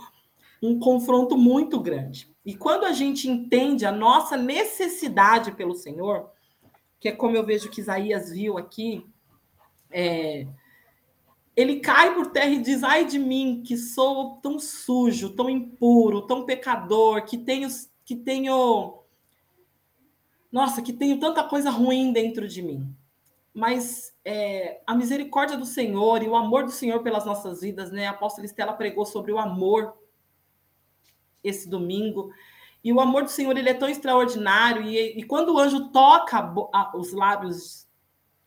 um confronto muito grande. E quando a gente entende a nossa necessidade pelo Senhor, que é como eu vejo que Isaías viu aqui, é, ele cai por terra e diz: Ai de mim, que sou tão sujo, tão impuro, tão pecador, que tenho, que tenho. Nossa, que tenho tanta coisa ruim dentro de mim. Mas é, a misericórdia do Senhor e o amor do Senhor pelas nossas vidas, né? A apóstola Estela pregou sobre o amor esse domingo. E o amor do Senhor ele é tão extraordinário. E, e quando o anjo toca a, os lábios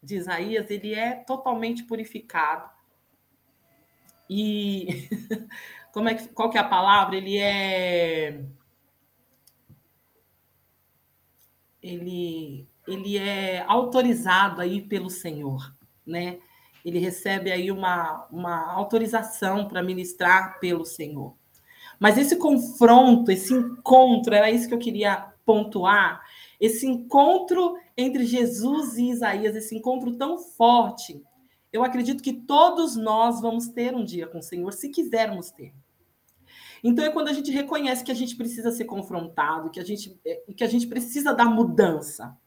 de Isaías, ele é totalmente purificado. E como é que, qual que é a palavra? Ele é ele ele é autorizado aí pelo Senhor, né? Ele recebe aí uma, uma autorização para ministrar pelo Senhor. Mas esse confronto, esse encontro, era isso que eu queria pontuar, esse encontro entre Jesus e Isaías, esse encontro tão forte, eu acredito que todos nós vamos ter um dia com o Senhor, se quisermos ter. Então é quando a gente reconhece que a gente precisa ser confrontado, que a gente, é, que a gente precisa da mudança.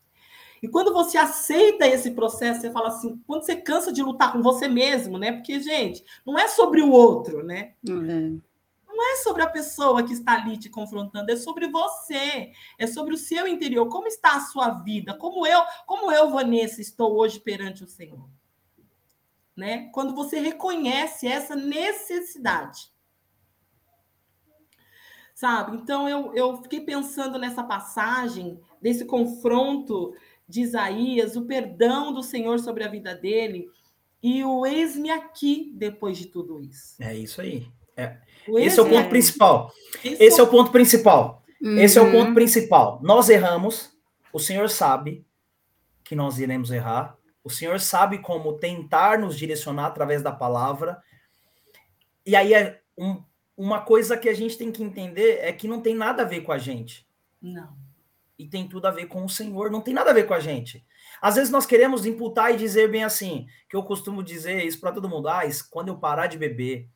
E quando você aceita esse processo, você fala assim, quando você cansa de lutar com você mesmo, né? Porque, gente, não é sobre o outro, né? Uhum não é sobre a pessoa que está ali te confrontando, é sobre você, é sobre o seu interior. Como está a sua vida? Como eu, como eu, Vanessa, estou hoje perante o Senhor? Né? Quando você reconhece essa necessidade. Sabe? Então eu, eu fiquei pensando nessa passagem, desse confronto de Isaías, o perdão do Senhor sobre a vida dele e o eis-me aqui depois de tudo isso. É isso aí. É. Esse é o ponto principal. Esse é o ponto principal. Uhum. Esse é o ponto principal. Nós erramos, o Senhor sabe que nós iremos errar, o Senhor sabe como tentar nos direcionar através da palavra. E aí é um, uma coisa que a gente tem que entender é que não tem nada a ver com a gente. Não. E tem tudo a ver com o Senhor, não tem nada a ver com a gente. Às vezes nós queremos imputar e dizer bem assim, que eu costumo dizer isso para todo mundo, ah, quando eu parar de beber,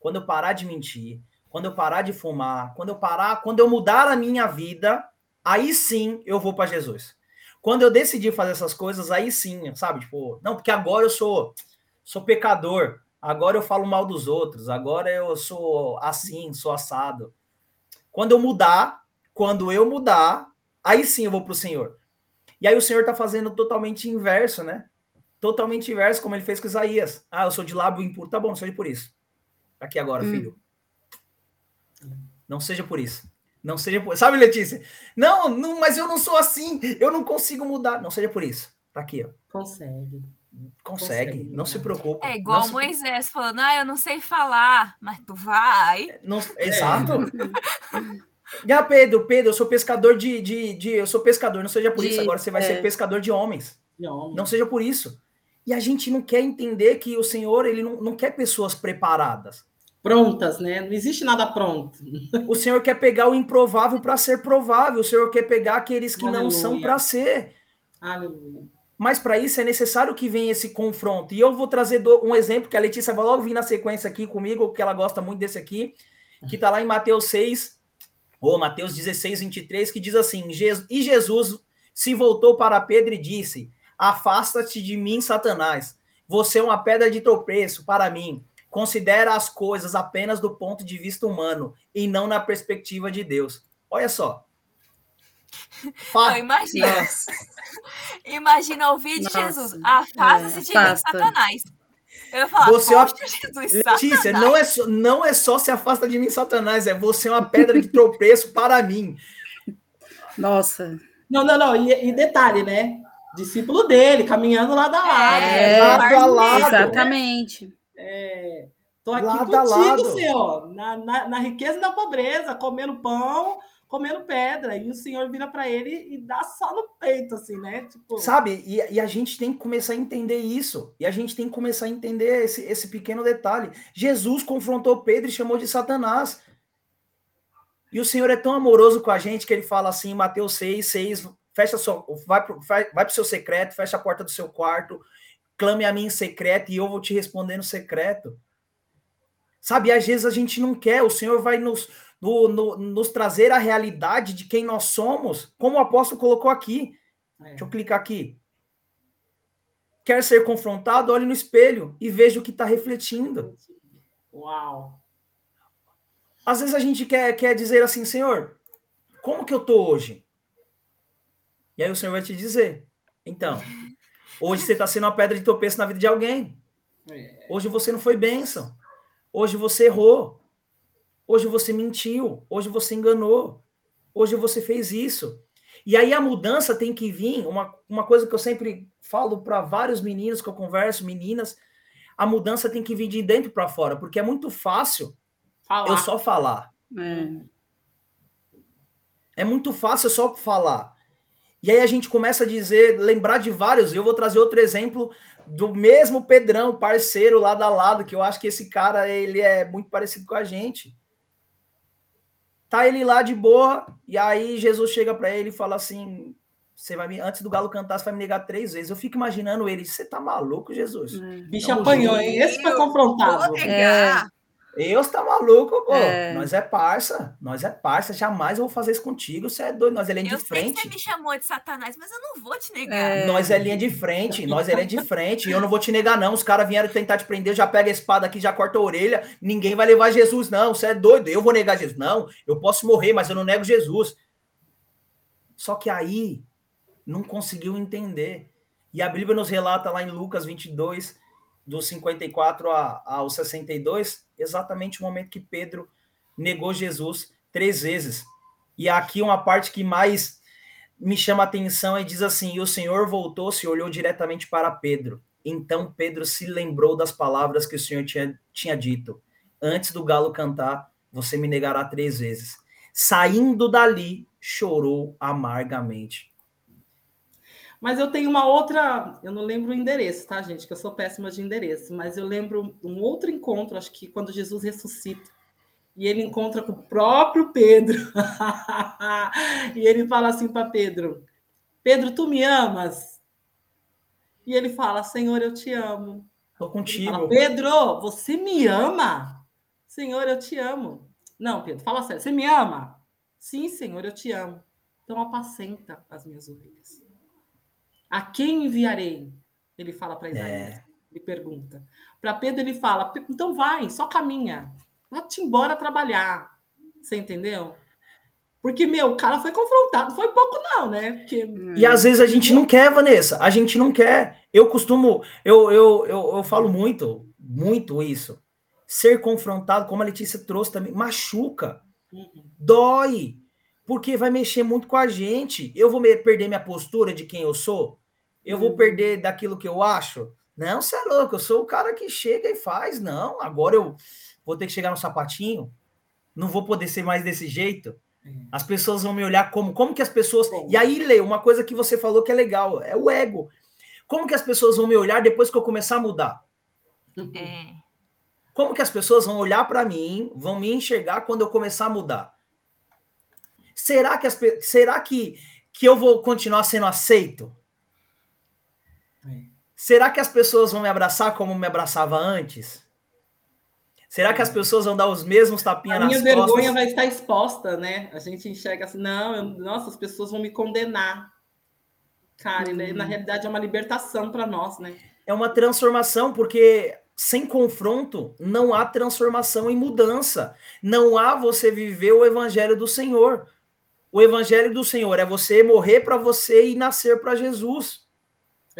quando eu parar de mentir, quando eu parar de fumar, quando eu parar, quando eu mudar a minha vida, aí sim eu vou para Jesus. Quando eu decidi fazer essas coisas, aí sim, sabe? Tipo, não, porque agora eu sou sou pecador, agora eu falo mal dos outros, agora eu sou assim, sou assado. Quando eu mudar, quando eu mudar, aí sim eu vou para o Senhor. E aí o Senhor está fazendo totalmente inverso, né? Totalmente inverso, como ele fez com Isaías. Ah, eu sou de lábio impuro. Tá bom, seja por isso aqui agora, hum. filho. Não seja por isso. Não seja por. Sabe, Letícia? Não, não, mas eu não sou assim. Eu não consigo mudar. Não seja por isso. Tá aqui, ó. Consegue. Consegue, Consegue não se preocupe. É igual se... Moisés falando: ah, eu não sei falar, mas tu vai. Não... Exato. Já, Pedro, Pedro, eu sou pescador de, de, de, Eu sou pescador, não seja por de, isso. Agora você vai é. ser pescador de homens. de homens. Não seja por isso. E a gente não quer entender que o Senhor ele não, não quer pessoas preparadas. Prontas, né? Não existe nada pronto. O Senhor quer pegar o improvável para ser provável. O Senhor quer pegar aqueles que Aleluia. não são para ser. Aleluia. Mas para isso é necessário que venha esse confronto. E eu vou trazer um exemplo que a Letícia vai logo vir na sequência aqui comigo, porque ela gosta muito desse aqui, que está lá em Mateus 6, ou Mateus 16, 23, que diz assim: E Jesus se voltou para Pedro e disse: Afasta-te de mim, Satanás. Você é uma pedra de tropeço para mim. Considera as coisas apenas do ponto de vista humano e não na perspectiva de Deus. Olha só. Fa imagina. imagina ouvir de. Jesus. Afasta-se de mim, Satanás. Eu falo, você, ó, Jesus, Letícia, não é, só, não é só se afasta de mim, Satanás, é você é uma pedra de tropeço para mim. Nossa. Não, não, não. E, e detalhe, né? discípulo dele, caminhando lado a lado. É, né? lado a lado. Exatamente. É, tô aqui lado contigo, Senhor, na, na, na, riqueza e na pobreza, comendo pão, comendo pedra. E o Senhor vira para ele e dá só no peito, assim, né? Tipo... Sabe? E, e, a gente tem que começar a entender isso. E a gente tem que começar a entender esse, esse pequeno detalhe. Jesus confrontou Pedro e chamou de Satanás. E o Senhor é tão amoroso com a gente que ele fala assim, Mateus 6, 6, fecha sua, vai para o seu secreto, fecha a porta do seu quarto, clame a mim em secreto e eu vou te responder no secreto. Sabe, às vezes a gente não quer, o Senhor vai nos, no, no, nos trazer a realidade de quem nós somos, como o apóstolo colocou aqui. É. Deixa eu clicar aqui. Quer ser confrontado? Olhe no espelho e veja o que está refletindo. Uau! Às vezes a gente quer, quer dizer assim, Senhor, como que eu tô hoje? E aí o Senhor vai te dizer: então, hoje você está sendo uma pedra de tropeço na vida de alguém. É. Hoje você não foi bênção. Hoje você errou. Hoje você mentiu. Hoje você enganou. Hoje você fez isso. E aí a mudança tem que vir, uma, uma coisa que eu sempre falo para vários meninos que eu converso, meninas, a mudança tem que vir de dentro para fora, porque é muito fácil falar. eu só falar. É. é muito fácil eu só falar. E aí a gente começa a dizer, lembrar de vários, eu vou trazer outro exemplo do mesmo Pedrão, parceiro lado a lado, que eu acho que esse cara, ele é muito parecido com a gente. Tá ele lá de boa, e aí Jesus chega para ele e fala assim: você vai me, antes do galo cantar, você vai me negar três vezes. Eu fico imaginando ele, você tá maluco, Jesus? É. Bicho apanhou, hein? Esse foi confrontado. É. Eu está maluco, pô. É. Nós é parça, nós é parça. Jamais eu vou fazer isso contigo. Você é doido, nós é linha eu de frente. você me chamou de Satanás, mas eu não vou te negar. É. Nós é linha de frente, nós é linha de frente. eu não vou te negar, não. Os caras vieram tentar te prender, já pega a espada aqui, já corta a orelha. Ninguém vai levar Jesus, não. Você é doido. Eu vou negar Jesus. Não, eu posso morrer, mas eu não nego Jesus. Só que aí não conseguiu entender. E a Bíblia nos relata lá em Lucas 22, do 54 ao 62, exatamente o momento que Pedro negou Jesus três vezes. E aqui uma parte que mais me chama a atenção e diz assim: E o Senhor voltou-se e olhou diretamente para Pedro. Então Pedro se lembrou das palavras que o Senhor tinha, tinha dito: Antes do galo cantar, você me negará três vezes. Saindo dali, chorou amargamente. Mas eu tenho uma outra, eu não lembro o endereço, tá, gente? Que eu sou péssima de endereço, mas eu lembro um outro encontro, acho que quando Jesus ressuscita. E ele encontra com o próprio Pedro. e ele fala assim para Pedro: Pedro, tu me amas? E ele fala: Senhor, eu te amo. Estou contigo. Fala, Pedro, você me ama? Senhor, eu te amo. Não, Pedro, fala sério. Você me ama? Sim, Senhor, eu te amo. Então apacenta as minhas ovelhas. A quem enviarei? Ele fala para Isaías. É. Ele pergunta. Para Pedro, ele fala: então vai, só caminha. Vai-te embora trabalhar. Você entendeu? Porque, meu, o cara foi confrontado, foi pouco, não, né? Porque... E às vezes a gente não quer, Vanessa. A gente não quer. Eu costumo, eu, eu, eu, eu falo muito, muito isso. Ser confrontado, como a Letícia trouxe também, machuca, uhum. dói, porque vai mexer muito com a gente. Eu vou perder minha postura de quem eu sou? Eu vou perder daquilo que eu acho? Não, você é louco, eu sou o cara que chega e faz. Não, agora eu vou ter que chegar no sapatinho, não vou poder ser mais desse jeito. Uhum. As pessoas vão me olhar como, como que as pessoas. E aí, Lê, uma coisa que você falou que é legal, é o ego. Como que as pessoas vão me olhar depois que eu começar a mudar? É. Como que as pessoas vão olhar para mim, vão me enxergar quando eu começar a mudar? Será que, as, será que, que eu vou continuar sendo aceito? Será que as pessoas vão me abraçar como me abraçava antes? Será que as pessoas vão dar os mesmos tapinhas nas costas? A minha vergonha vai estar exposta, né? A gente enxerga assim, não, eu, nossa, as pessoas vão me condenar. Cara, uhum. na realidade é uma libertação para nós, né? É uma transformação, porque sem confronto não há transformação e mudança. Não há você viver o evangelho do Senhor. O evangelho do Senhor é você morrer para você e nascer para Jesus.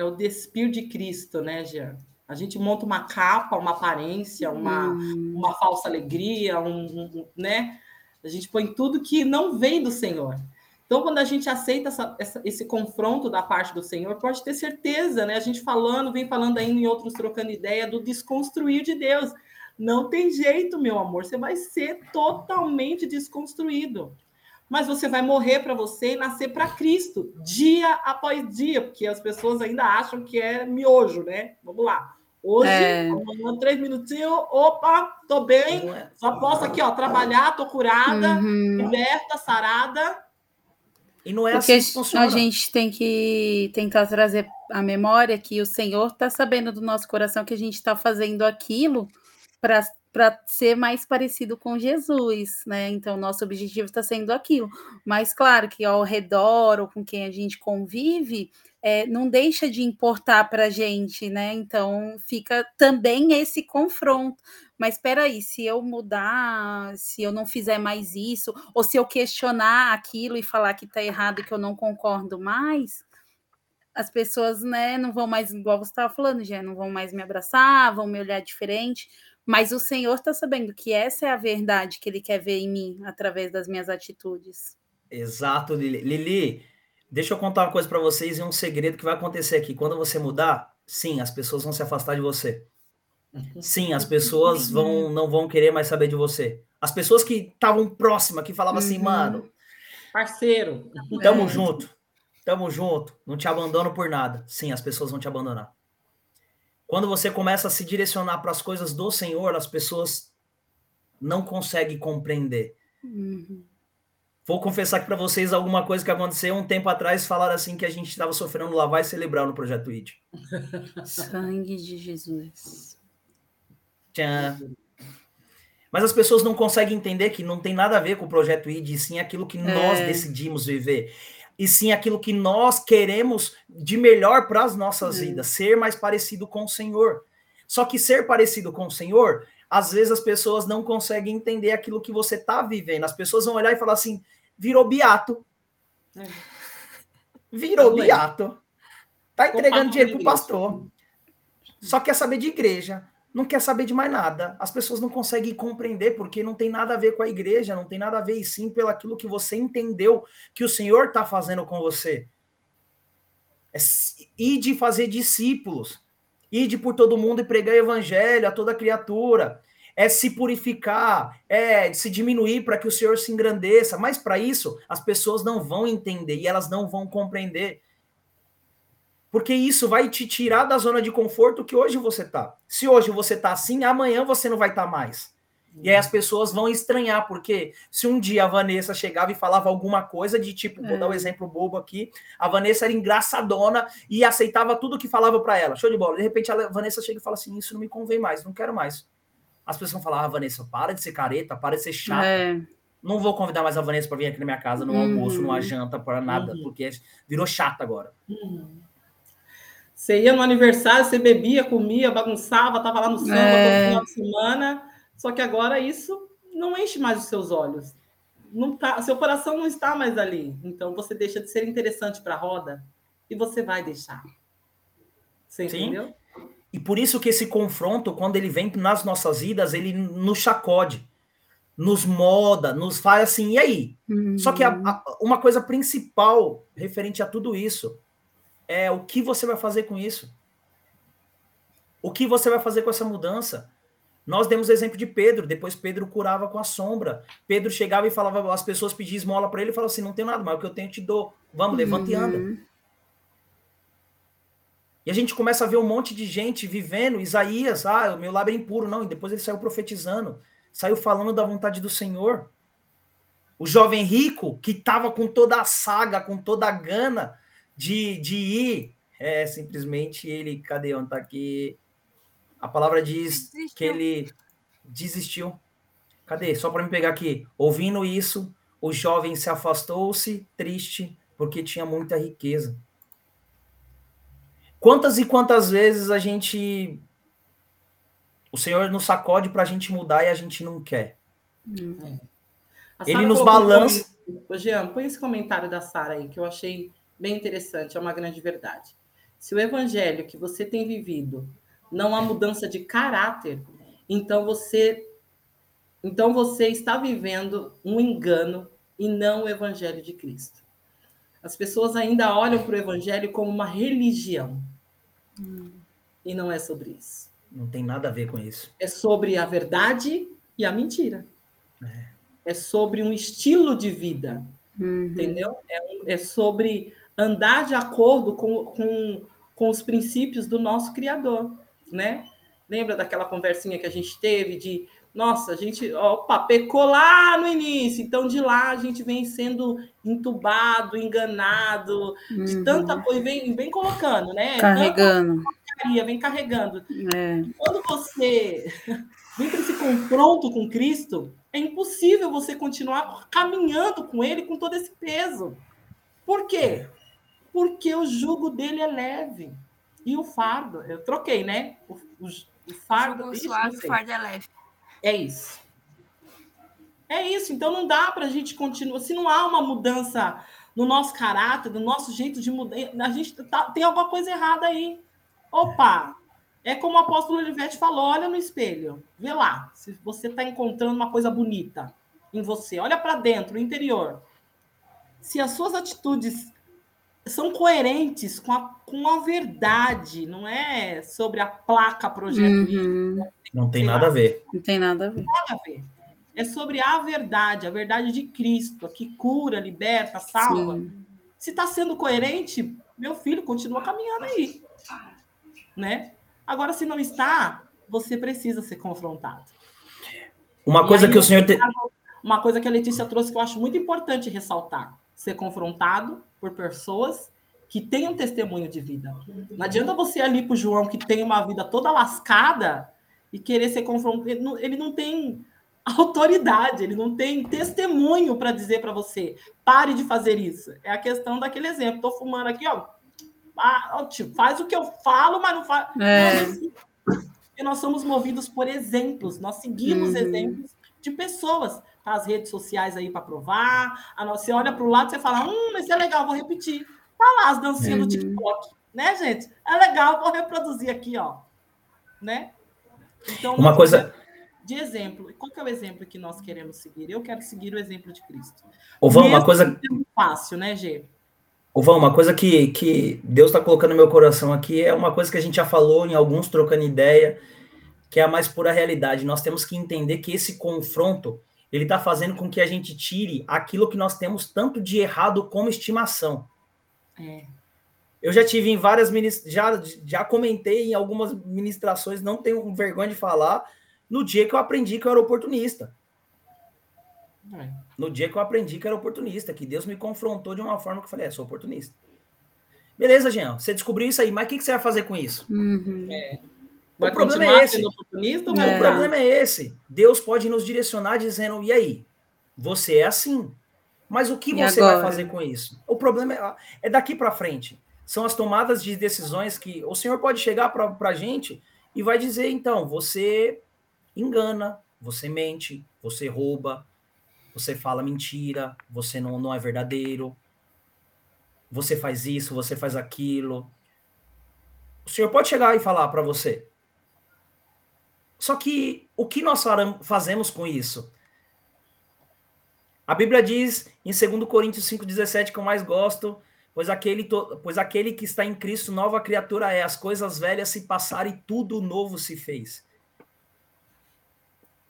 É o despir de Cristo, né, Jean? A gente monta uma capa, uma aparência, uma, hum. uma falsa alegria, um, um, né? A gente põe tudo que não vem do Senhor. Então, quando a gente aceita essa, essa, esse confronto da parte do Senhor, pode ter certeza, né? A gente falando, vem falando ainda em outros trocando ideia do desconstruir de Deus. Não tem jeito, meu amor, você vai ser totalmente desconstruído mas você vai morrer para você e nascer para Cristo, dia após dia, porque as pessoas ainda acham que é miojo, né? Vamos lá. Hoje, é. amanhã, três minutinhos, opa, tô bem, só posso aqui, ó, trabalhar, tô curada, uhum. liberta, sarada. E não é Porque assim que funciona. A gente tem que tentar trazer a memória que o Senhor está sabendo do nosso coração que a gente está fazendo aquilo para para ser mais parecido com Jesus, né? Então, nosso objetivo está sendo aquilo. Mas, claro, que ao redor ou com quem a gente convive, é, não deixa de importar para a gente, né? Então, fica também esse confronto. Mas espera aí, se eu mudar, se eu não fizer mais isso, ou se eu questionar aquilo e falar que está errado e que eu não concordo mais, as pessoas, né, não vão mais, igual você estava falando, já não vão mais me abraçar, vão me olhar diferente mas o Senhor está sabendo que essa é a verdade que Ele quer ver em mim através das minhas atitudes. Exato, Lili. Lili, deixa eu contar uma coisa para vocês e um segredo que vai acontecer aqui. Quando você mudar, sim, as pessoas vão se afastar de você. Sim, as pessoas vão não vão querer mais saber de você. As pessoas que estavam próximas, que falavam assim, uhum. assim, mano, parceiro, tamo é. junto, tamo junto, não te abandono por nada. Sim, as pessoas vão te abandonar. Quando você começa a se direcionar para as coisas do Senhor, as pessoas não conseguem compreender. Uhum. Vou confessar aqui para vocês alguma coisa que aconteceu um tempo atrás. Falaram assim que a gente estava sofrendo lavar e celebrar no projeto ID. Sangue de Jesus. Tchan. Mas as pessoas não conseguem entender que não tem nada a ver com o projeto ID, sim aquilo que nós é. decidimos viver. E sim aquilo que nós queremos de melhor para as nossas é. vidas, ser mais parecido com o Senhor. Só que ser parecido com o Senhor, às vezes as pessoas não conseguem entender aquilo que você está vivendo. As pessoas vão olhar e falar assim: virou beato. É. Virou beato. Tá entregando dinheiro pro pastor. Só quer saber de igreja não quer saber de mais nada. As pessoas não conseguem compreender porque não tem nada a ver com a igreja, não tem nada a ver e sim pelo aquilo que você entendeu que o Senhor está fazendo com você. É ir de fazer discípulos, de por todo mundo e pregar o evangelho a toda criatura, é se purificar, é se diminuir para que o Senhor se engrandeça. Mas para isso, as pessoas não vão entender e elas não vão compreender. Porque isso vai te tirar da zona de conforto que hoje você tá. Se hoje você tá assim, amanhã você não vai estar tá mais. E aí as pessoas vão estranhar, porque se um dia a Vanessa chegava e falava alguma coisa de tipo, vou dar um é. exemplo bobo aqui, a Vanessa era engraçadona e aceitava tudo que falava para ela. Show de bola. De repente a Vanessa chega e fala assim: Isso não me convém mais, não quero mais. As pessoas vão falar: ah, Vanessa, para de ser careta, para de ser chata. É. Não vou convidar mais a Vanessa para vir aqui na minha casa, no uhum. almoço, numa janta, para nada, uhum. porque virou chata agora. Uhum. Você ia no aniversário, você bebia, comia, bagunçava, estava lá no samba é... todo final de semana. Só que agora isso não enche mais os seus olhos. Não tá, seu coração não está mais ali. Então você deixa de ser interessante para a roda e você vai deixar. Você Sim. entendeu? E por isso que esse confronto, quando ele vem nas nossas vidas, ele nos chacode, nos moda, nos faz assim, e aí? Uhum. Só que a, a, uma coisa principal referente a tudo isso é o que você vai fazer com isso. O que você vai fazer com essa mudança? Nós demos o exemplo de Pedro, depois Pedro curava com a sombra. Pedro chegava e falava, as pessoas pediam esmola para ele e falava assim: não tenho nada, mas o que eu tenho eu te dou. Vamos, levanta uhum. e anda. E a gente começa a ver um monte de gente vivendo, Isaías, ah, o meu lábio é impuro, não, e depois ele saiu profetizando, saiu falando da vontade do Senhor. O jovem rico, que estava com toda a saga, com toda a gana, de, de ir, é simplesmente ele, cadê onde tá aqui? A palavra diz desistiu. que ele desistiu. Cadê? Só para me pegar aqui. Ouvindo isso, o jovem se afastou-se, triste, porque tinha muita riqueza. Quantas e quantas vezes a gente. O Senhor nos sacode para a gente mudar e a gente não quer. Hum. Ele nos balança. Ô, Jean, põe esse comentário da Sara aí, que eu achei bem interessante, é uma grande verdade. Se o evangelho que você tem vivido não há mudança de caráter, então você então você está vivendo um engano e não o evangelho de Cristo. As pessoas ainda olham para o evangelho como uma religião. Hum. E não é sobre isso. Não tem nada a ver com isso. É sobre a verdade e a mentira. É, é sobre um estilo de vida. Uhum. Entendeu? É, é sobre andar de acordo com, com, com os princípios do nosso Criador, né? Lembra daquela conversinha que a gente teve de, nossa, a gente, opa, pecou lá no início, então de lá a gente vem sendo entubado, enganado, uhum. de tanta coisa, vem, vem colocando, né? Carregando. vem carregando. É. Quando você vem para esse confronto com Cristo, é impossível você continuar caminhando com Ele com todo esse peso. Por quê? Porque o jugo dele é leve. E o fardo, eu troquei, né? O, o, o fardo. O suave, o fardo é leve. É isso. É isso. Então não dá para a gente continuar. Se não há uma mudança no nosso caráter, no nosso jeito de mudar, a gente tá, tem alguma coisa errada aí. Opa! É como o apóstolo Olivete falou: olha no espelho, vê lá se você está encontrando uma coisa bonita em você. Olha para dentro, no interior. Se as suas atitudes são coerentes com a, com a verdade, não é sobre a placa projeto. Uhum. Não tem nada a ver. Não tem nada a ver. Nada a ver. É sobre a verdade, a verdade de Cristo, que cura, liberta, salva. Sim. Se está sendo coerente, meu filho continua caminhando aí. Né? Agora, se não está, você precisa ser confrontado. Uma coisa que o senhor. Te... uma coisa que a Letícia trouxe que eu acho muito importante ressaltar: ser confrontado por pessoas que têm um testemunho de vida. Não adianta você ir ali para o João, que tem uma vida toda lascada, e querer ser confrontado. Ele não, ele não tem autoridade, ele não tem testemunho para dizer para você, pare de fazer isso. É a questão daquele exemplo. Estou fumando aqui, ó. Ah, tipo, faz o que eu falo, mas não faz. É. Porque nós somos movidos por exemplos, nós seguimos uhum. exemplos de pessoas. Tá as redes sociais aí para provar. A nossa, você olha para o lado e fala: hum, isso é legal, vou repetir. Tá lá as dancinhas uhum. do TikTok, né, gente? É legal, vou reproduzir aqui, ó. Né? Então, uma coisa de exemplo. Qual que é o exemplo que nós queremos seguir? Eu quero seguir o exemplo de Cristo. Ou uma coisa fácil, né, Gê? Ou uma coisa que, que Deus está colocando no meu coração aqui é uma coisa que a gente já falou em alguns trocando ideia, que é a mais pura realidade. Nós temos que entender que esse confronto ele está fazendo com que a gente tire aquilo que nós temos tanto de errado como estimação. É. Eu já tive em várias já já comentei em algumas ministrações, não tenho vergonha de falar, no dia que eu aprendi que eu era oportunista. É. No dia que eu aprendi que era oportunista, que Deus me confrontou de uma forma que eu falei, é, sou oportunista. Beleza, Jean, você descobriu isso aí, mas o que, que você vai fazer com isso? Uhum. É. O problema é esse. Oportunista, é. O problema é esse. Deus pode nos direcionar dizendo, e aí? Você é assim. Mas o que e você agora? vai fazer com isso? O problema é, é daqui para frente. São as tomadas de decisões que o Senhor pode chegar para a gente e vai dizer, então, você engana, você mente, você rouba, você fala mentira, você não, não é verdadeiro, você faz isso, você faz aquilo. O Senhor pode chegar e falar para você. Só que o que nós fazemos com isso? A Bíblia diz em 2 Coríntios 5,17, que eu mais gosto, pois aquele, pois aquele que está em Cristo, nova criatura é, as coisas velhas se passaram e tudo novo se fez.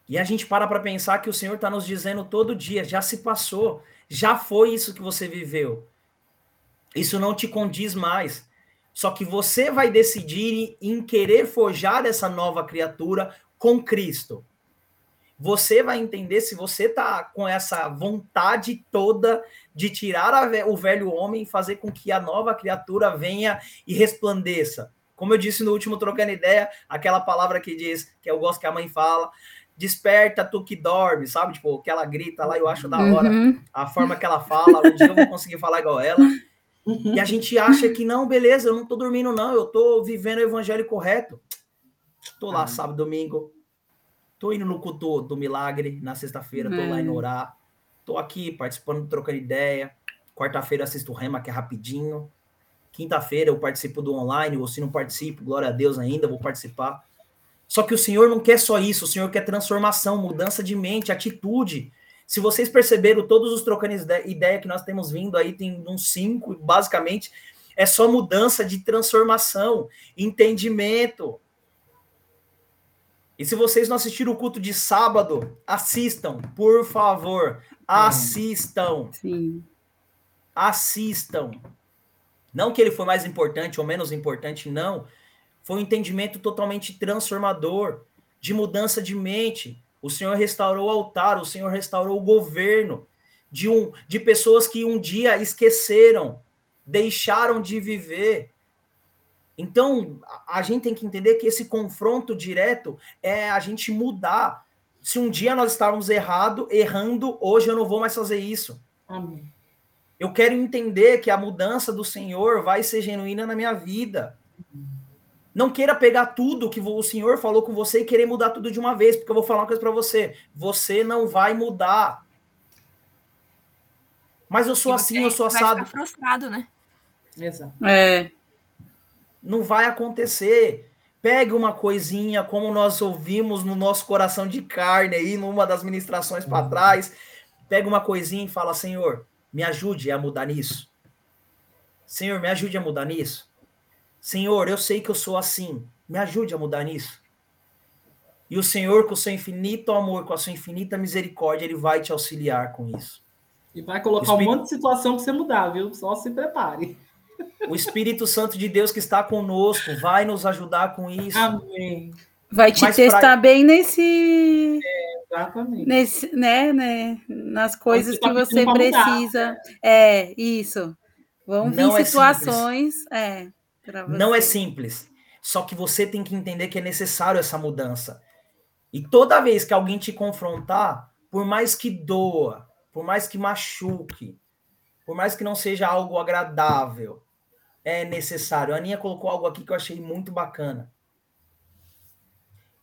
E a gente para para pensar que o Senhor está nos dizendo todo dia: já se passou, já foi isso que você viveu. Isso não te condiz mais. Só que você vai decidir em querer forjar essa nova criatura com Cristo. Você vai entender se você está com essa vontade toda de tirar a, o velho homem e fazer com que a nova criatura venha e resplandeça. Como eu disse no último trocando ideia, aquela palavra que diz, que eu gosto que a mãe fala, desperta tu que dorme, sabe? Tipo, que ela grita lá, eu acho da hora uhum. a forma que ela fala. Um dia eu vou conseguir falar igual ela. Uhum. E a gente acha que não, beleza, eu não tô dormindo, não, eu tô vivendo o evangelho correto. Tô lá uhum. sábado, domingo, tô indo no culto do milagre na sexta-feira, tô lá indo uhum. orar, tô aqui participando, trocando ideia. Quarta-feira assisto o Rema, que é rapidinho. Quinta-feira eu participo do online, ou se não participo, glória a Deus ainda, vou participar. Só que o Senhor não quer só isso, o Senhor quer transformação, mudança de mente, atitude. Se vocês perceberam, todos os trocando ideia que nós temos vindo aí, tem uns cinco, basicamente, é só mudança de transformação, entendimento. E se vocês não assistiram o culto de sábado, assistam, por favor. Assistam. Sim. Assistam. Não que ele foi mais importante ou menos importante, não. Foi um entendimento totalmente transformador, de mudança de mente. O Senhor restaurou o altar, o Senhor restaurou o governo de um de pessoas que um dia esqueceram, deixaram de viver. Então, a gente tem que entender que esse confronto direto é a gente mudar. Se um dia nós estávamos errado, errando, hoje eu não vou mais fazer isso. Amém. Eu quero entender que a mudança do Senhor vai ser genuína na minha vida. Não queira pegar tudo que o Senhor falou com você e querer mudar tudo de uma vez, porque eu vou falar uma coisa para você. Você não vai mudar. Mas eu sou assim, eu sou assado. Vai frustrado, né? Exato. É. Não vai acontecer. Pegue uma coisinha, como nós ouvimos no nosso coração de carne aí, numa das ministrações para trás. Pega uma coisinha e fala: Senhor, me ajude a mudar nisso. Senhor, me ajude a mudar nisso. Senhor, eu sei que eu sou assim, me ajude a mudar nisso. E o Senhor, com o seu infinito amor, com a sua infinita misericórdia, ele vai te auxiliar com isso. E vai colocar Espírito... um monte de situação para você mudar, viu? Só se prepare. O Espírito Santo de Deus que está conosco vai nos ajudar com isso. Amém. Vai te Mas testar pra... bem nesse. É, Exatamente. Nesse, né, né, nas coisas que você precisa. É, isso. Vão vir é situações. É, Não é simples. Só que você tem que entender que é necessário essa mudança. E toda vez que alguém te confrontar, por mais que doa, por mais que machuque, por mais que não seja algo agradável, é necessário. A Aninha colocou algo aqui que eu achei muito bacana.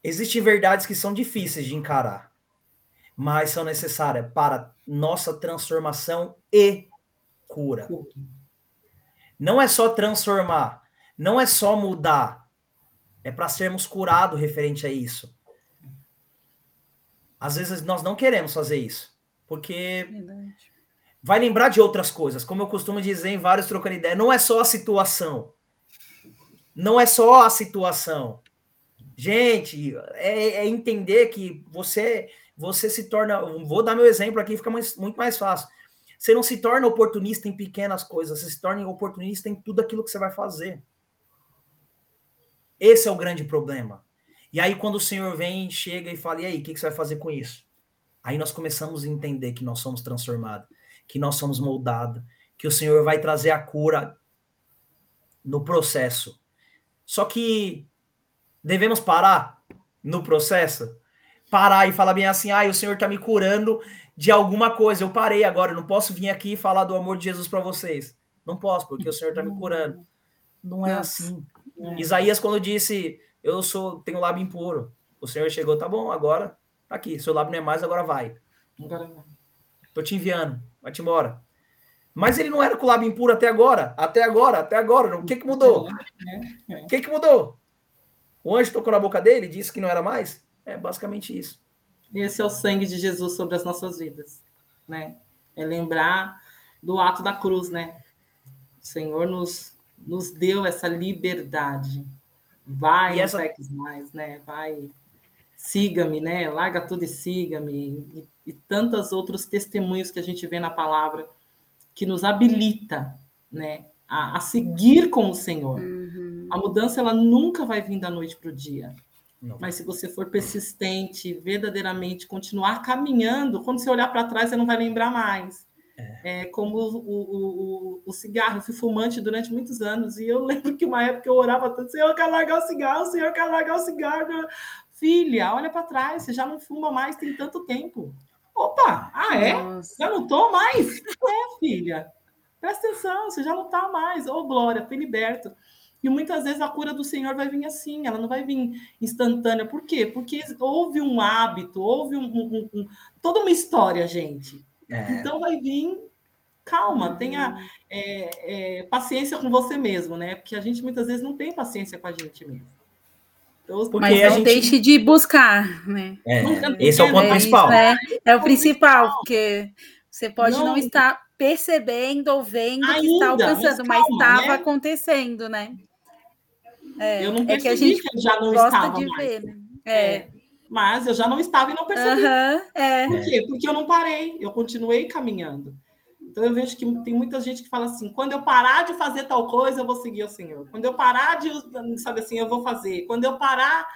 Existem verdades que são difíceis de encarar, mas são necessárias para nossa transformação e cura. Não é só transformar, não é só mudar, é para sermos curados referente a isso. Às vezes nós não queremos fazer isso, porque Verdade. vai lembrar de outras coisas, como eu costumo dizer em vários trocando ideia, não é só a situação. Não é só a situação. Gente, é, é entender que você você se torna. Vou dar meu exemplo aqui, fica mais, muito mais fácil. Você não se torna oportunista em pequenas coisas, você se torna oportunista em tudo aquilo que você vai fazer. Esse é o grande problema. E aí, quando o Senhor vem, chega e fala: e aí, o que, que você vai fazer com isso? Aí nós começamos a entender que nós somos transformados, que nós somos moldados, que o Senhor vai trazer a cura no processo. Só que devemos parar no processo? Parar e falar bem assim: ah, o Senhor está me curando de alguma coisa. Eu parei agora, eu não posso vir aqui e falar do amor de Jesus para vocês. Não posso, porque o Senhor está me curando. Não é assim. É. Isaías, quando disse, eu sou, tenho lábio impuro. O Senhor chegou, tá bom, agora tá aqui. Seu lábio não é mais, agora vai. Tô te enviando, vai-te embora. Mas ele não era com o lábio impuro até agora. Até agora, até agora. O que que mudou? É, é. O que que mudou? O anjo tocou na boca dele e disse que não era mais? É basicamente isso. Esse é o sangue de Jesus sobre as nossas vidas, né? É lembrar do ato da cruz, né? O Senhor nos nos deu essa liberdade. Vai, e essa... mais, né? Vai, siga-me, né? Larga tudo e siga-me. E, e tantos outros testemunhos que a gente vê na palavra que nos habilita, né? A, a seguir com o Senhor. Uhum. A mudança ela nunca vai vir da noite para o dia. Não. Mas se você for persistente, verdadeiramente continuar caminhando, quando você olhar para trás, você não vai lembrar mais. É. é como o, o, o, o, cigarro. Fui fumante durante muitos anos e eu lembro que uma época eu orava tanto: Senhor, eu quero largar o cigarro, Senhor, eu quero largar o cigarro. Filha, olha para trás, você já não fuma mais, tem tanto tempo. Opa, ah, é? Nossa. Já não tô mais? É, filha. Presta atenção, você já não tá mais. Ô, oh, glória, fui liberto. E muitas vezes a cura do Senhor vai vir assim, ela não vai vir instantânea. Por quê? Porque houve um hábito, houve um, um, um, toda uma história, gente. É. Então vai vir, calma, tenha uhum. é, é, paciência com você mesmo, né? Porque a gente muitas vezes não tem paciência com a gente mesmo. Então, Mas não gente... deixe de buscar, né? É, esse é o ponto principal. É, é, o principal, porque você pode não, não estar percebendo ou vendo ainda, que está alcançando, mas estava né? acontecendo, né? É, eu não percebi é que a gente que já não gosta estava de mais. ver. Né? É. mas eu já não estava e não percebi. Uhum, é. Por quê? Porque eu não parei, eu continuei caminhando. Então eu vejo que tem muita gente que fala assim: quando eu parar de fazer tal coisa, eu vou seguir o Senhor. Quando eu parar de, sabe assim, eu vou fazer. Quando eu parar,